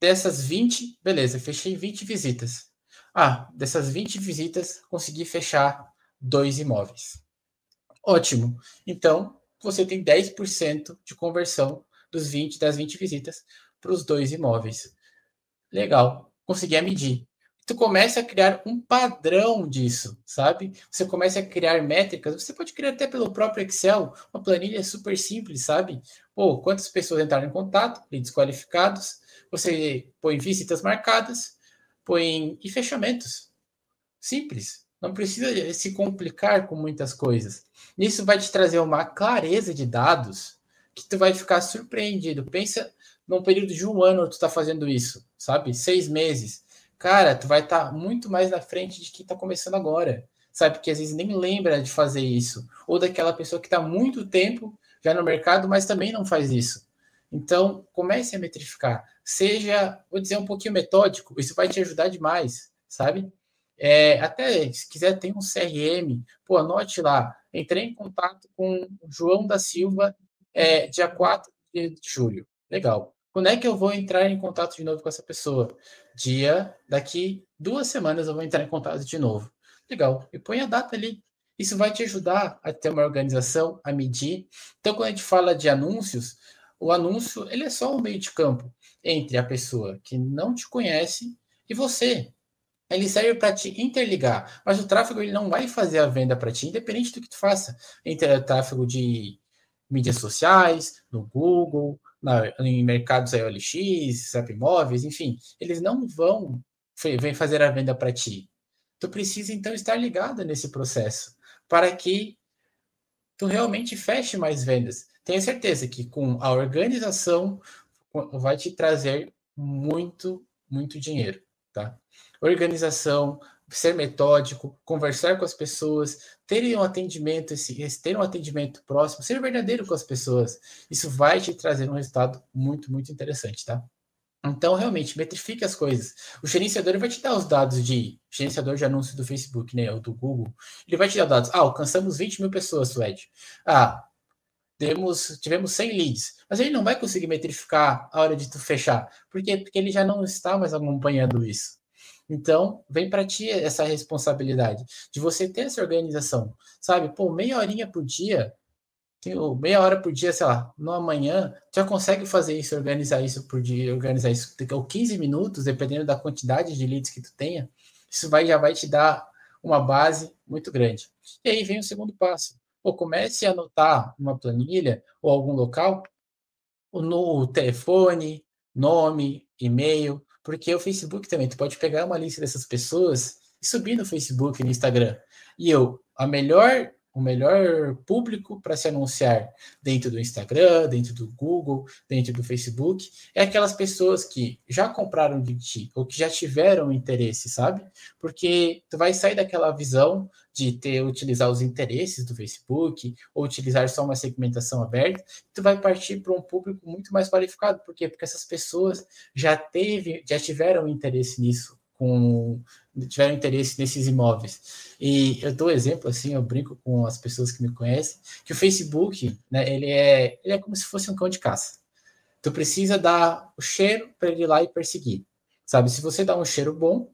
dessas 20, beleza, fechei 20 visitas. Ah, dessas 20 visitas, consegui fechar dois imóveis. Ótimo. Então, você tem 10% de conversão dos 20 das 20 visitas para os dois imóveis. Legal. Consegui medir tu começa a criar um padrão disso, sabe? Você começa a criar métricas, você pode criar até pelo próprio Excel, uma planilha super simples, sabe? Pô, quantas pessoas entraram em contato, leads qualificados, você põe visitas marcadas, põe e fechamentos. Simples. Não precisa se complicar com muitas coisas. Isso vai te trazer uma clareza de dados que tu vai ficar surpreendido. Pensa num período de um ano tu está fazendo isso, sabe? Seis meses cara, tu vai estar tá muito mais na frente de quem está começando agora, sabe? Porque às vezes nem lembra de fazer isso. Ou daquela pessoa que está muito tempo já no mercado, mas também não faz isso. Então, comece a metrificar. Seja, vou dizer, um pouquinho metódico, isso vai te ajudar demais, sabe? É, até se quiser, tem um CRM, pô, anote lá. Entrei em contato com o João da Silva é, dia 4 de julho. Legal. Quando é que eu vou entrar em contato de novo com essa pessoa? Dia, daqui duas semanas eu vou entrar em contato de novo. Legal. E põe a data ali. Isso vai te ajudar a ter uma organização, a medir. Então, quando a gente fala de anúncios, o anúncio ele é só um meio de campo entre a pessoa que não te conhece e você. Ele serve para te interligar, mas o tráfego ele não vai fazer a venda para ti, independente do que tu faça. Entre o tráfego de mídias sociais, no Google, na, em mercados OLX, SAP Imóveis, enfim, eles não vão vem fazer a venda para ti. Tu precisa então estar ligado nesse processo para que tu realmente feche mais vendas. Tenha certeza que com a organização vai te trazer muito, muito dinheiro, tá? Organização, ser metódico, conversar com as pessoas, ter um atendimento, esse, ter um atendimento próximo, ser verdadeiro com as pessoas. Isso vai te trazer um resultado muito, muito interessante, tá? Então, realmente, metrifique as coisas. O gerenciador vai te dar os dados de gerenciador de anúncios do Facebook, né, ou do Google. Ele vai te dar dados. Ah, alcançamos 20 mil pessoas, Suede. Ah, tivemos 100 leads. Mas ele não vai conseguir metrificar a hora de tu fechar. Por quê? Porque ele já não está mais acompanhando isso. Então, vem para ti essa responsabilidade de você ter essa organização, sabe? Pô, meia horinha por dia, meia hora por dia, sei lá, no amanhã, já consegue fazer isso, organizar isso por dia, organizar isso, ou 15 minutos, dependendo da quantidade de leads que tu tenha, isso vai, já vai te dar uma base muito grande. E aí vem o segundo passo. Pô, comece a anotar uma planilha ou algum local, no telefone, nome, e-mail, porque o Facebook também, tu pode pegar uma lista dessas pessoas e subir no Facebook, no Instagram. E eu, a melhor, o melhor público para se anunciar dentro do Instagram, dentro do Google, dentro do Facebook, é aquelas pessoas que já compraram de ti ou que já tiveram interesse, sabe? Porque tu vai sair daquela visão de ter utilizar os interesses do Facebook ou utilizar só uma segmentação aberta, tu vai partir para um público muito mais qualificado. Por quê? Porque essas pessoas já teve, já tiveram interesse nisso, com tiveram interesse nesses imóveis. E eu dou exemplo assim, eu brinco com as pessoas que me conhecem, que o Facebook, né, ele é, ele é como se fosse um cão de caça. Tu precisa dar o cheiro para ele ir lá e perseguir Sabe, se você dá um cheiro bom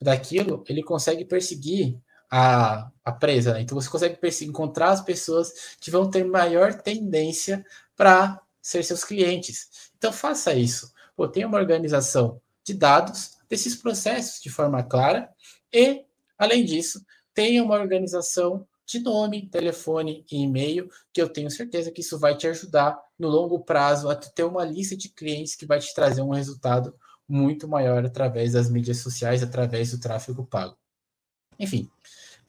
daquilo, ele consegue perseguir a, a presa. Né? Então você consegue perseguir, encontrar as pessoas que vão ter maior tendência para ser seus clientes. Então faça isso. Pô, tenha uma organização de dados desses processos de forma clara e, além disso, tenha uma organização de nome, telefone e e-mail, que eu tenho certeza que isso vai te ajudar no longo prazo a ter uma lista de clientes que vai te trazer um resultado muito maior através das mídias sociais, através do tráfego pago. Enfim,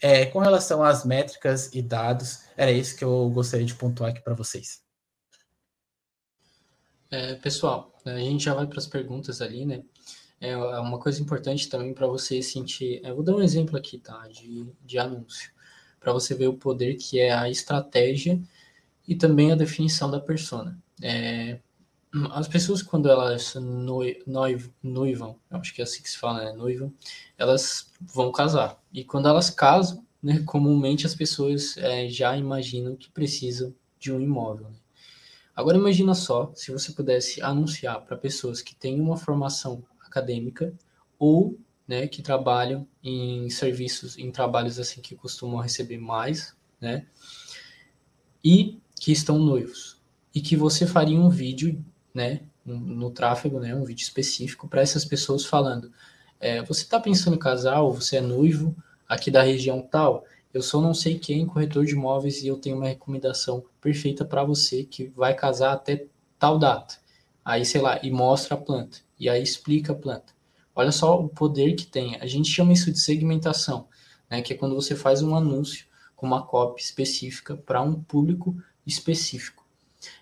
é, com relação às métricas e dados, era isso que eu gostaria de pontuar aqui para vocês. É, pessoal, a gente já vai para as perguntas ali, né? É uma coisa importante também para você sentir. Eu vou dar um exemplo aqui, tá? De, de anúncio, para você ver o poder que é a estratégia e também a definição da persona. É, as pessoas, quando elas noiv, noivam, acho que é assim que se fala, né? Noivam, elas vão casar. E quando elas casam, né, comumente as pessoas é, já imaginam que precisam de um imóvel. Né? Agora imagina só se você pudesse anunciar para pessoas que têm uma formação acadêmica ou né, que trabalham em serviços, em trabalhos assim que costumam receber mais, né, e que estão noivos. E que você faria um vídeo, né, no tráfego, né, um vídeo específico para essas pessoas falando, é, você está pensando em casar ou você é noivo aqui da região tal, eu sou não sei quem corretor de imóveis e eu tenho uma recomendação perfeita para você que vai casar até tal data. Aí, sei lá, e mostra a planta e aí explica a planta. Olha só o poder que tem. A gente chama isso de segmentação, né? Que é quando você faz um anúncio com uma copy específica para um público específico.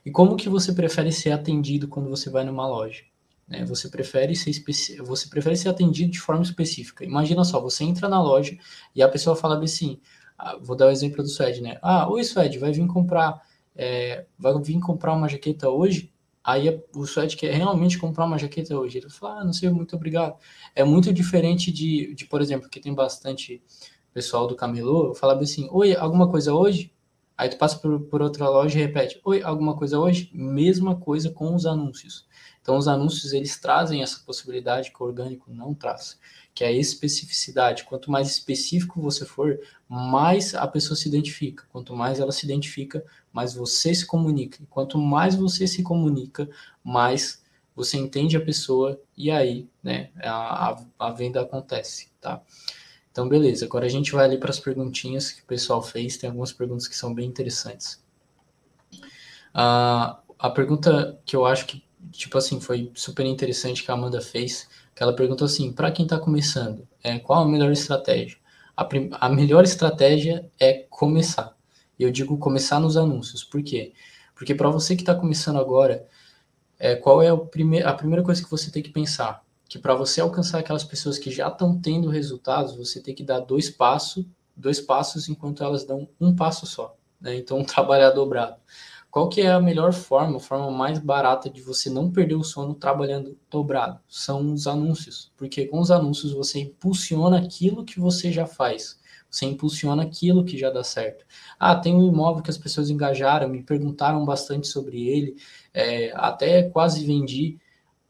E como que você prefere ser atendido quando você vai numa loja? Né? Você prefere ser especi... você prefere ser atendido de forma específica. Imagina só, você entra na loja e a pessoa fala assim, ah, vou dar o exemplo do Suede, né? Ah, oi Suede, vai vir comprar, é, vai vir comprar uma jaqueta hoje? Aí o Suede quer realmente comprar uma jaqueta hoje. Ele fala, ah, não sei, muito obrigado. É muito diferente de, de por exemplo, que tem bastante pessoal do camelô, falava assim, oi, alguma coisa hoje? Aí tu passa por, por outra loja e repete, oi, alguma coisa hoje? Mesma coisa com os anúncios. Então os anúncios, eles trazem essa possibilidade que o orgânico não traz que é a especificidade. Quanto mais específico você for, mais a pessoa se identifica. Quanto mais ela se identifica, mais você se comunica. E quanto mais você se comunica, mais você entende a pessoa e aí, né, a, a, venda acontece, tá? Então, beleza. Agora a gente vai ali para as perguntinhas que o pessoal fez. Tem algumas perguntas que são bem interessantes. Uh, a pergunta que eu acho que, tipo assim, foi super interessante que a Amanda fez que ela perguntou assim, para quem está começando, é, qual a melhor estratégia? A, a melhor estratégia é começar. Eu digo começar nos anúncios. Por quê? Porque para você que está começando agora, é, qual é prime a primeira coisa que você tem que pensar? Que para você alcançar aquelas pessoas que já estão tendo resultados, você tem que dar dois passos, dois passos enquanto elas dão um passo só. Né? Então, trabalhar dobrado. Qual que é a melhor forma, a forma mais barata de você não perder o sono trabalhando dobrado? São os anúncios, porque com os anúncios você impulsiona aquilo que você já faz. Você impulsiona aquilo que já dá certo. Ah, tem um imóvel que as pessoas engajaram, me perguntaram bastante sobre ele, é, até quase vendi.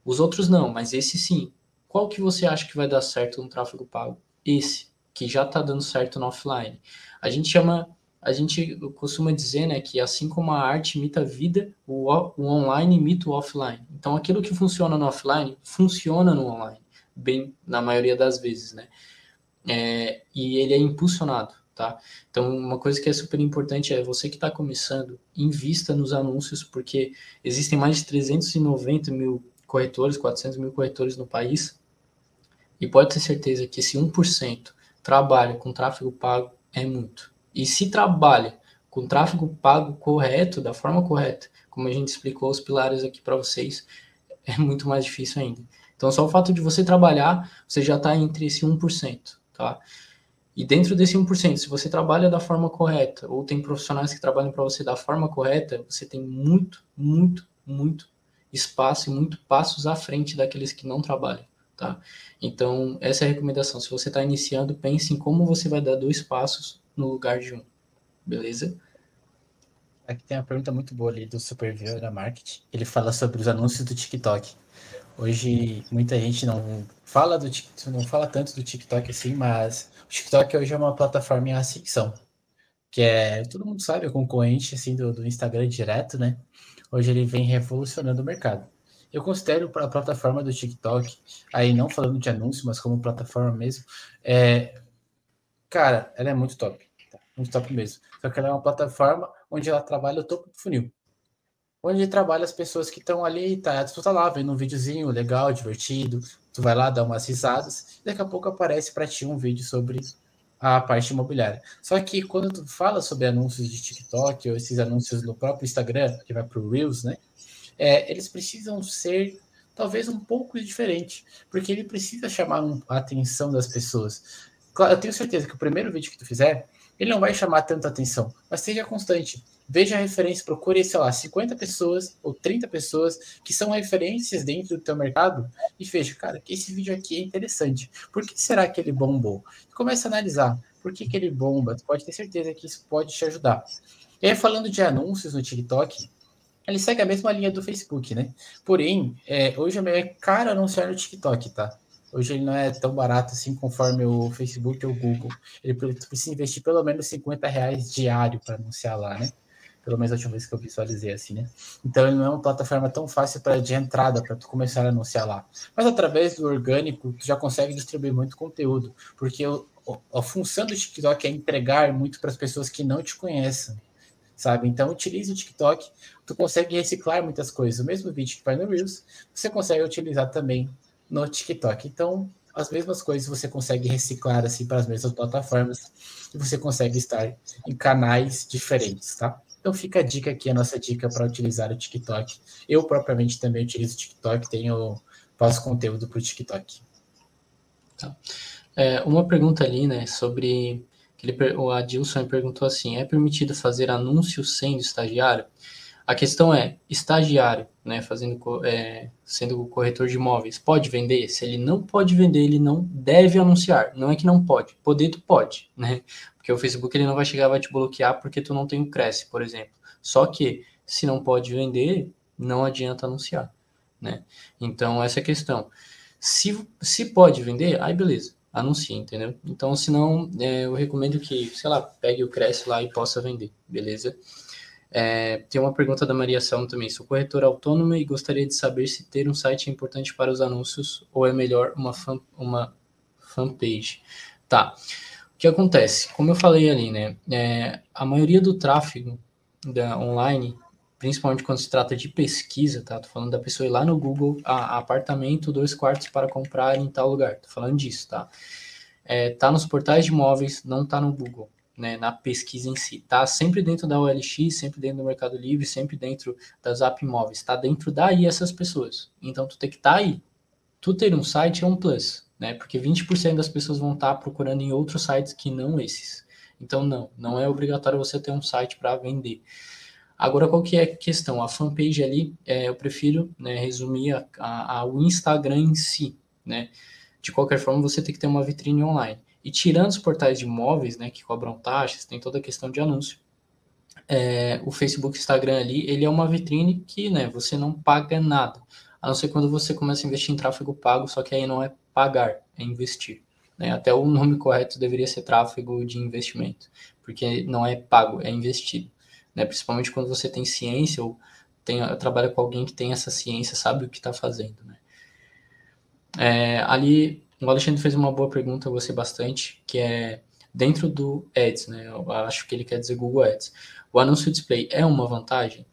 Os outros não, mas esse sim. Qual que você acha que vai dar certo no tráfego pago? Esse, que já está dando certo no offline. A gente chama a gente costuma dizer né, que assim como a arte imita a vida, o, o online imita o offline. Então, aquilo que funciona no offline, funciona no online, bem na maioria das vezes, né? É, e ele é impulsionado, tá? Então, uma coisa que é super importante é você que está começando, invista nos anúncios, porque existem mais de 390 mil corretores, 400 mil corretores no país, e pode ter certeza que esse 1% trabalha com tráfego pago é muito. E se trabalha com tráfego pago correto, da forma correta, como a gente explicou os pilares aqui para vocês, é muito mais difícil ainda. Então, só o fato de você trabalhar, você já está entre esse 1%, tá? E dentro desse 1%, se você trabalha da forma correta, ou tem profissionais que trabalham para você da forma correta, você tem muito, muito, muito espaço e muito passos à frente daqueles que não trabalham, tá? Então, essa é a recomendação. Se você está iniciando, pense em como você vai dar dois passos no lugar de um. Beleza? Aqui tem uma pergunta muito boa ali do Superview da Marketing. Ele fala sobre os anúncios do TikTok. Hoje, muita gente não fala do não fala tanto do TikTok assim, mas o TikTok hoje é uma plataforma em ascensão, que é, todo mundo sabe, é concorrente assim do, do Instagram direto, né? Hoje ele vem revolucionando o mercado. Eu considero a plataforma do TikTok, aí não falando de anúncio, mas como plataforma mesmo, é, cara, ela é muito top, tá? muito top mesmo. Só que ela é uma plataforma onde ela trabalha o topo do funil onde trabalha as pessoas que estão ali, tá, tu tá lá vendo um videozinho legal, divertido, tu vai lá dar umas risadas, daqui a pouco aparece para ti um vídeo sobre a parte imobiliária. Só que quando tu fala sobre anúncios de TikTok ou esses anúncios no próprio Instagram, que vai para o Reels, né? É, eles precisam ser talvez um pouco diferente, porque ele precisa chamar a atenção das pessoas. Claro, eu tenho certeza que o primeiro vídeo que tu fizer, ele não vai chamar tanta atenção, mas seja constante veja a referência, procure, sei lá, 50 pessoas ou 30 pessoas que são referências dentro do teu mercado e veja, cara, esse vídeo aqui é interessante. Por que será que ele bombou? Comece a analisar por que, que ele bomba. Tu pode ter certeza que isso pode te ajudar. E aí, falando de anúncios no TikTok, ele segue a mesma linha do Facebook, né? Porém, é, hoje é caro anunciar no TikTok, tá? Hoje ele não é tão barato assim conforme o Facebook ou o Google. Ele precisa investir pelo menos 50 reais diário para anunciar lá, né? Pelo menos a última vez que eu visualizei assim, né? Então ele não é uma plataforma tão fácil para de entrada para tu começar a anunciar lá. Mas através do orgânico, tu já consegue distribuir muito conteúdo, porque a função do TikTok é entregar muito para as pessoas que não te conhecem, sabe? Então utilize o TikTok, tu consegue reciclar muitas coisas. O mesmo vídeo que vai no Reels, você consegue utilizar também no TikTok. Então, as mesmas coisas você consegue reciclar assim para as mesmas plataformas e você consegue estar em canais diferentes, tá? Então fica a dica aqui, a nossa dica para utilizar o TikTok. Eu propriamente também utilizo o TikTok, tenho faço conteúdo para o TikTok. Tá. É, uma pergunta ali, né, sobre o Adilson perguntou assim: é permitido fazer anúncios sendo estagiário? A questão é, estagiário, né, fazendo, é, sendo corretor de imóveis, pode vender? Se ele não pode vender, ele não deve anunciar. Não é que não pode, poder tu pode, né? Porque o Facebook ele não vai chegar e vai te bloquear porque tu não tem o Cresce, por exemplo. Só que se não pode vender, não adianta anunciar, né? Então essa é a questão. Se, se pode vender, aí beleza, anuncie, entendeu? Então, se não, é, eu recomendo que, sei lá, pegue o Cresce lá e possa vender, beleza? É, tem uma pergunta da Maria Salmo também. Sou corretora autônoma e gostaria de saber se ter um site é importante para os anúncios ou é melhor uma, fan, uma fanpage. Tá. O que acontece? Como eu falei ali, né? É, a maioria do tráfego da online, principalmente quando se trata de pesquisa, tá? Tô falando da pessoa ir lá no Google, a, apartamento, dois quartos para comprar em tal lugar. Tô falando disso, tá? É, tá nos portais de imóveis, não tá no Google né, na pesquisa em si. Tá sempre dentro da OLX, sempre dentro do Mercado Livre, sempre dentro das app móveis. Tá dentro daí essas pessoas. Então tu tem que estar tá aí. Tu ter um site é um plus, né? Porque 20% das pessoas vão estar procurando em outros sites que não esses. Então não, não é obrigatório você ter um site para vender. Agora, qual que é a questão? A fanpage ali, é, eu prefiro né, resumir a, a, ao Instagram em si, né? De qualquer forma, você tem que ter uma vitrine online. E tirando os portais de imóveis, né, que cobram taxas, tem toda a questão de anúncio. É, o Facebook Instagram ali, ele é uma vitrine que, né, você não paga nada. A não ser quando você começa a investir em tráfego pago, só que aí não é pagar, é investir. Né? Até o nome correto deveria ser tráfego de investimento, porque não é pago, é investido. Né? Principalmente quando você tem ciência ou tem, trabalha com alguém que tem essa ciência, sabe o que está fazendo. Né? É, ali o Alexandre fez uma boa pergunta, eu gostei bastante, que é dentro do Ads, né? Eu acho que ele quer dizer Google Ads. O anúncio display é uma vantagem?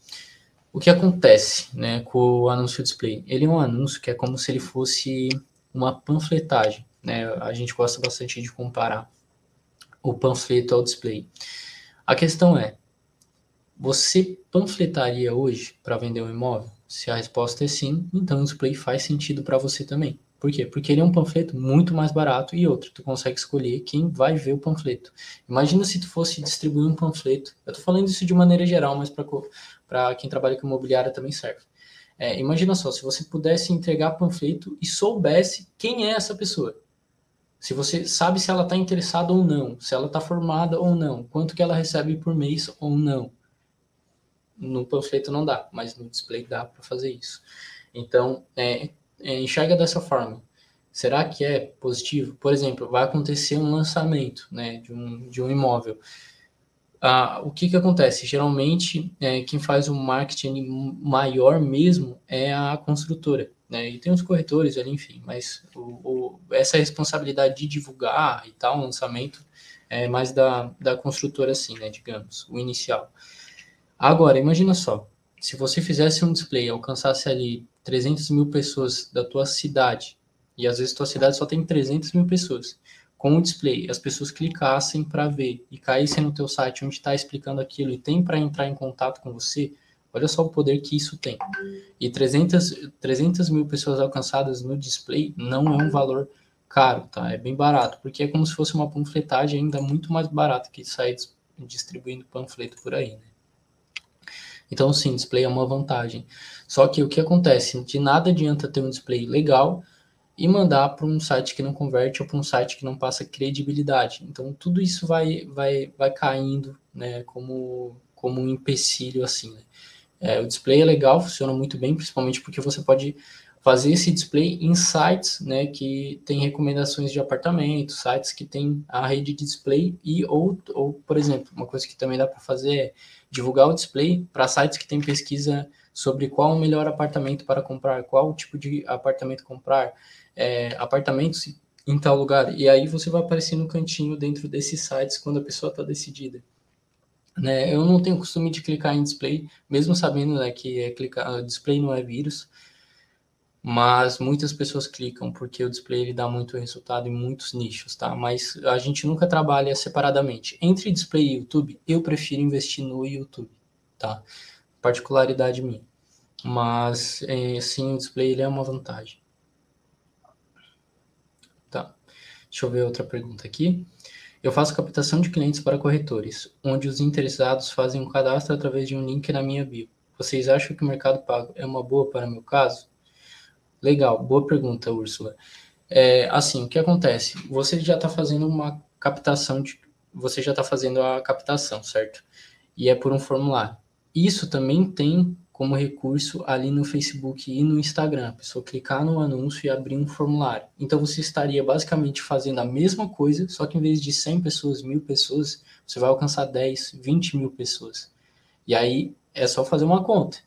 O que acontece, né, com o anúncio display? Ele é um anúncio que é como se ele fosse uma panfletagem, né? A gente gosta bastante de comparar o panfleto ao display. A questão é, você panfletaria hoje para vender um imóvel? Se a resposta é sim, então o display faz sentido para você também. Por quê? Porque ele é um panfleto muito mais barato e outro, tu consegue escolher quem vai ver o panfleto. Imagina se tu fosse distribuir um panfleto. Eu tô falando isso de maneira geral, mas para quem trabalha com imobiliária também serve. É, imagina só, se você pudesse entregar panfleto e soubesse quem é essa pessoa. Se você sabe se ela está interessada ou não, se ela está formada ou não, quanto que ela recebe por mês ou não. No panfleto não dá, mas no display dá para fazer isso. Então, é, é, enxerga dessa forma. Será que é positivo? Por exemplo, vai acontecer um lançamento né, de, um, de um imóvel. Ah, o que, que acontece? Geralmente, é, quem faz o marketing maior mesmo é a construtora. Né? E tem os corretores ali, enfim, mas o, o, essa responsabilidade de divulgar e tal, lançamento, é mais da, da construtora, assim, né, digamos, o inicial. Agora, imagina só, se você fizesse um display, alcançasse ali 300 mil pessoas da tua cidade, e às vezes tua cidade só tem 300 mil pessoas, com o display, as pessoas clicassem para ver e caíssem no teu site onde está explicando aquilo e tem para entrar em contato com você, olha só o poder que isso tem. E 300, 300 mil pessoas alcançadas no display não é um valor caro, tá? É bem barato, porque é como se fosse uma panfletagem ainda muito mais barata que sair distribuindo panfleto por aí, né? Então, sim, display é uma vantagem. Só que o que acontece? De nada adianta ter um display legal e mandar para um site que não converte ou para um site que não passa credibilidade. Então, tudo isso vai, vai, vai caindo né, como, como um empecilho assim. Né? É, o display é legal, funciona muito bem, principalmente porque você pode fazer esse display em sites né, que tem recomendações de apartamentos, sites que tem a rede de display e ou, ou por exemplo, uma coisa que também dá para fazer é divulgar o display para sites que tem pesquisa sobre qual o melhor apartamento para comprar, qual tipo de apartamento comprar, é, apartamentos em tal lugar. E aí você vai aparecer no cantinho dentro desses sites quando a pessoa está decidida. Né? Eu não tenho costume de clicar em display, mesmo sabendo né, que é clicar, display não é vírus, mas muitas pessoas clicam porque o display ele dá muito resultado em muitos nichos, tá? Mas a gente nunca trabalha separadamente. Entre display e YouTube, eu prefiro investir no YouTube, tá? Particularidade minha. Mas é, sim, o display ele é uma vantagem. Tá. Deixa eu ver outra pergunta aqui. Eu faço captação de clientes para corretores, onde os interessados fazem um cadastro através de um link na minha bio. Vocês acham que o Mercado Pago é uma boa para meu caso? Legal, boa pergunta, Úrsula. É, assim, o que acontece? Você já está fazendo uma captação de. Você já está fazendo a captação, certo? E é por um formulário. Isso também tem como recurso ali no Facebook e no Instagram. A pessoa clicar no anúncio e abrir um formulário. Então você estaria basicamente fazendo a mesma coisa, só que em vez de 100 pessoas, mil pessoas, você vai alcançar 10, 20 mil pessoas. E aí é só fazer uma conta.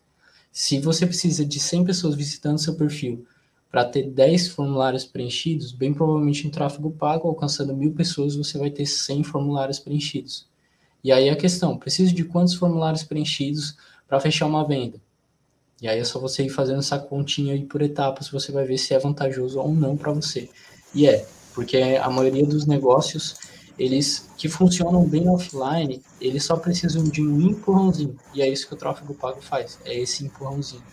Se você precisa de 100 pessoas visitando seu perfil para ter 10 formulários preenchidos, bem provavelmente em tráfego pago, alcançando mil pessoas, você vai ter 100 formulários preenchidos. E aí a questão, preciso de quantos formulários preenchidos para fechar uma venda? E aí é só você ir fazendo essa continha aí por etapas, você vai ver se é vantajoso ou não para você. E é, porque a maioria dos negócios eles que funcionam bem offline, eles só precisam de um empurrãozinho. E é isso que o tráfego pago faz, é esse empurrãozinho.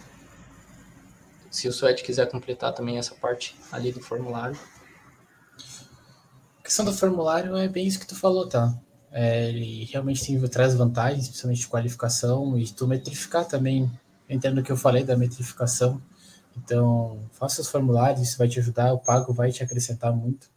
Se o Suede quiser completar também essa parte ali do formulário. A questão do formulário é bem isso que tu falou, tá? É, ele realmente tem, traz vantagens, principalmente de qualificação, e tu metrificar também, entendo o que eu falei da metrificação. Então, faça os formulários, isso vai te ajudar, o pago vai te acrescentar muito,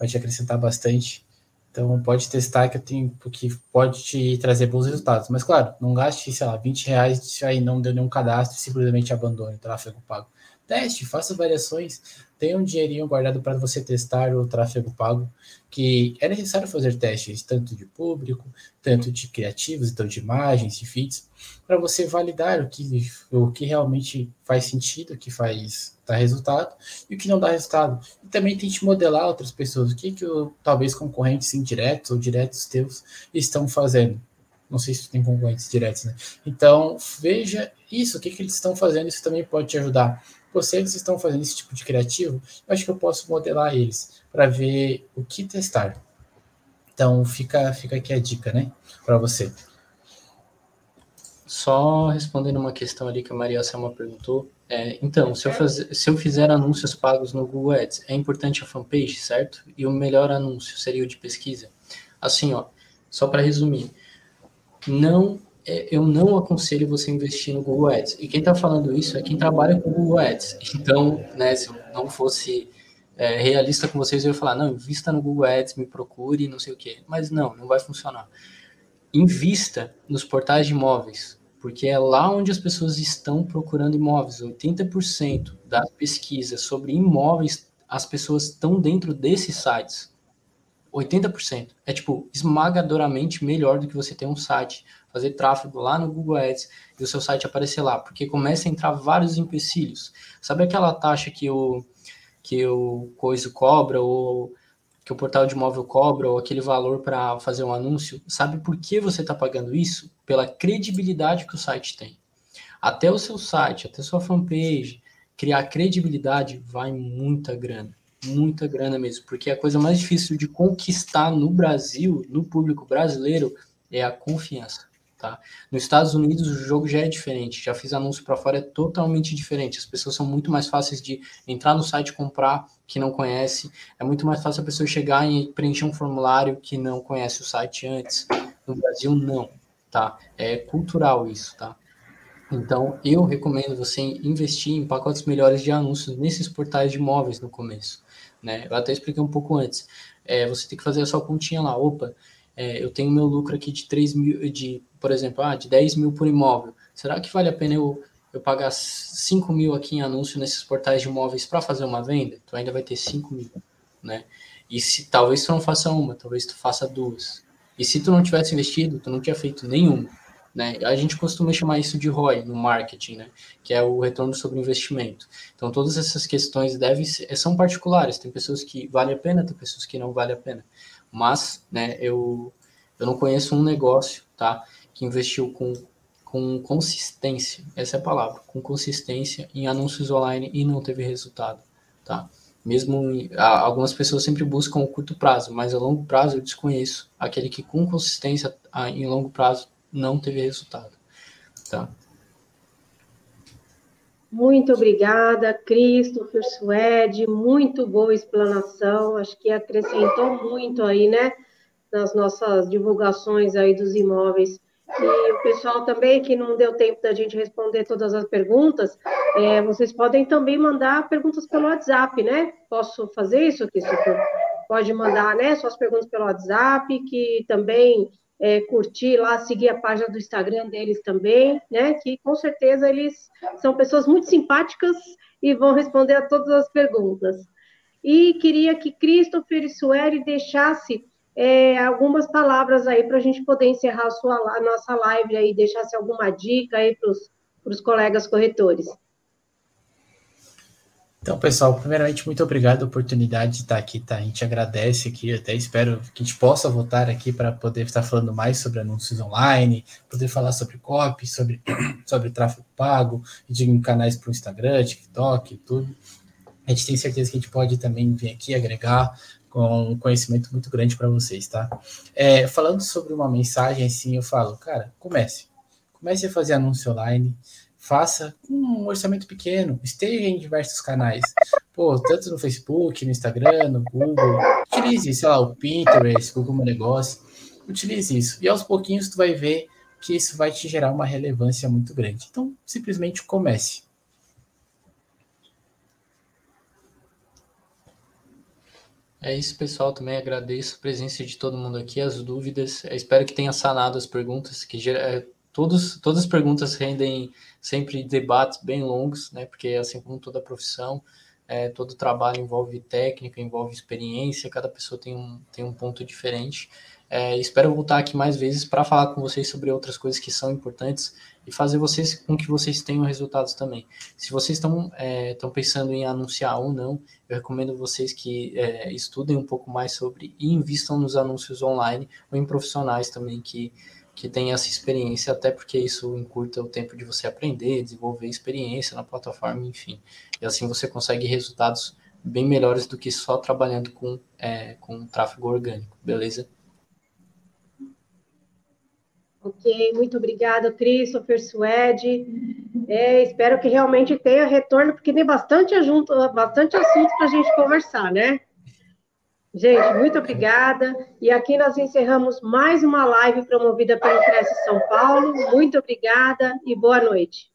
vai te acrescentar bastante. Então pode testar que eu tenho, porque pode te trazer bons resultados. Mas claro, não gaste, sei lá, 20 reais aí não deu nenhum cadastro simplesmente abandone o tráfego pago. Teste, faça variações, tenha um dinheirinho guardado para você testar o tráfego pago, que é necessário fazer testes, tanto de público, tanto de criativos, então de imagens, de feeds, para você validar o que, o que realmente faz sentido, o que faz dar resultado e o que não dá resultado. E também tente modelar outras pessoas, o que, que o, talvez concorrentes indiretos ou diretos teus estão fazendo. Não sei se tem concorrentes diretos, né? Então, veja isso, o que, que eles estão fazendo, isso também pode te ajudar. Vocês estão fazendo esse tipo de criativo, eu acho que eu posso modelar eles para ver o que testar. Então, fica, fica aqui a dica, né, para você. Só respondendo uma questão ali que a Maria Selma perguntou, é, então, se eu, fazer, se eu fizer anúncios pagos no Google Ads, é importante a fanpage, certo? E o melhor anúncio seria o de pesquisa? Assim, ó, só para resumir, não, eu não aconselho você investir no Google Ads. E quem está falando isso é quem trabalha com Google Ads. Então, né, se eu não fosse é, realista com vocês, eu ia falar, não, invista no Google Ads, me procure, não sei o quê. Mas não, não vai funcionar. Invista nos portais de imóveis, porque é lá onde as pessoas estão procurando imóveis. 80% das pesquisas sobre imóveis as pessoas estão dentro desses sites. 80%. É tipo esmagadoramente melhor do que você ter um site, fazer tráfego lá no Google Ads e o seu site aparecer lá, porque começa a entrar vários empecilhos. Sabe aquela taxa que o que o Coiso cobra ou que o portal de imóvel cobra ou aquele valor para fazer um anúncio? Sabe por que você está pagando isso? Pela credibilidade que o site tem. Até o seu site, até sua fanpage, criar credibilidade vai muita grana muita grana mesmo, porque a coisa mais difícil de conquistar no Brasil, no público brasileiro, é a confiança. Tá? Nos Estados Unidos o jogo já é diferente, já fiz anúncio para fora, é totalmente diferente. As pessoas são muito mais fáceis de entrar no site comprar que não conhece, é muito mais fácil a pessoa chegar e preencher um formulário que não conhece o site antes. No Brasil não, tá? É cultural isso, tá? Então, eu recomendo você investir em pacotes melhores de anúncios nesses portais de imóveis no começo né? Eu até expliquei um pouco antes. É, você tem que fazer a sua continha lá. Opa, é, eu tenho meu lucro aqui de 3 mil, de, por exemplo, ah, de 10 mil por imóvel. Será que vale a pena eu, eu pagar 5 mil aqui em anúncio nesses portais de imóveis para fazer uma venda? Tu ainda vai ter 5 mil, né? E se talvez tu não faça uma, talvez tu faça duas. E se tu não tivesse investido, tu não tinha feito nenhuma. Né? A gente costuma chamar isso de ROI no marketing, né? que é o retorno sobre investimento. Então, todas essas questões devem ser, são particulares. Tem pessoas que vale a pena, tem pessoas que não vale a pena. Mas, né, eu, eu não conheço um negócio tá, que investiu com, com consistência, essa é a palavra, com consistência em anúncios online e não teve resultado. Tá? Mesmo algumas pessoas sempre buscam o curto prazo, mas a longo prazo eu desconheço aquele que com consistência em longo prazo não teve resultado. Tá? Muito obrigada, Christopher Suede, muito boa explanação, acho que acrescentou muito aí, né, nas nossas divulgações aí dos imóveis. E o pessoal também, que não deu tempo da gente responder todas as perguntas, é, vocês podem também mandar perguntas pelo WhatsApp, né? Posso fazer isso, Christopher? Pode mandar, né, suas perguntas pelo WhatsApp, que também é, curtir lá, seguir a página do Instagram deles também, né? Que com certeza eles são pessoas muito simpáticas e vão responder a todas as perguntas. E queria que Christopher e Sueli deixasse é, algumas palavras aí para a gente poder encerrar a, sua, a nossa live aí, deixasse alguma dica aí para os colegas corretores. Então, pessoal, primeiramente, muito obrigado a oportunidade de estar aqui, tá? A gente agradece aqui, até espero que a gente possa voltar aqui para poder estar falando mais sobre anúncios online, poder falar sobre copy, sobre, sobre tráfego pago, de canais para o Instagram, TikTok, tudo. A gente tem certeza que a gente pode também vir aqui agregar com um conhecimento muito grande para vocês, tá? É, falando sobre uma mensagem assim, eu falo, cara, comece. Comece a fazer anúncio online, faça um orçamento pequeno, esteja em diversos canais. Pô, tanto no Facebook, no Instagram, no Google. Utilize, sei lá, o Pinterest, Google Negócio. Utilize isso. E aos pouquinhos tu vai ver que isso vai te gerar uma relevância muito grande. Então, simplesmente comece. É isso, pessoal. Também agradeço a presença de todo mundo aqui, as dúvidas. Eu espero que tenha sanado as perguntas, que é, todos, todas as perguntas rendem sempre debates bem longos, né? Porque assim como toda profissão, é, todo trabalho envolve técnica, envolve experiência, cada pessoa tem um, tem um ponto diferente. É, espero voltar aqui mais vezes para falar com vocês sobre outras coisas que são importantes e fazer vocês com que vocês tenham resultados também. Se vocês estão é, pensando em anunciar ou não, eu recomendo vocês que é, estudem um pouco mais sobre e invistam nos anúncios online ou em profissionais também que que tem essa experiência, até porque isso encurta o tempo de você aprender, desenvolver experiência na plataforma, enfim. E assim você consegue resultados bem melhores do que só trabalhando com, é, com tráfego orgânico, beleza? Ok, muito obrigada, Christopher Suede. É, espero que realmente tenha retorno, porque tem bastante, ajunto, bastante assunto para a gente conversar, né? Gente, muito obrigada. E aqui nós encerramos mais uma live promovida pelo Cresce São Paulo. Muito obrigada e boa noite.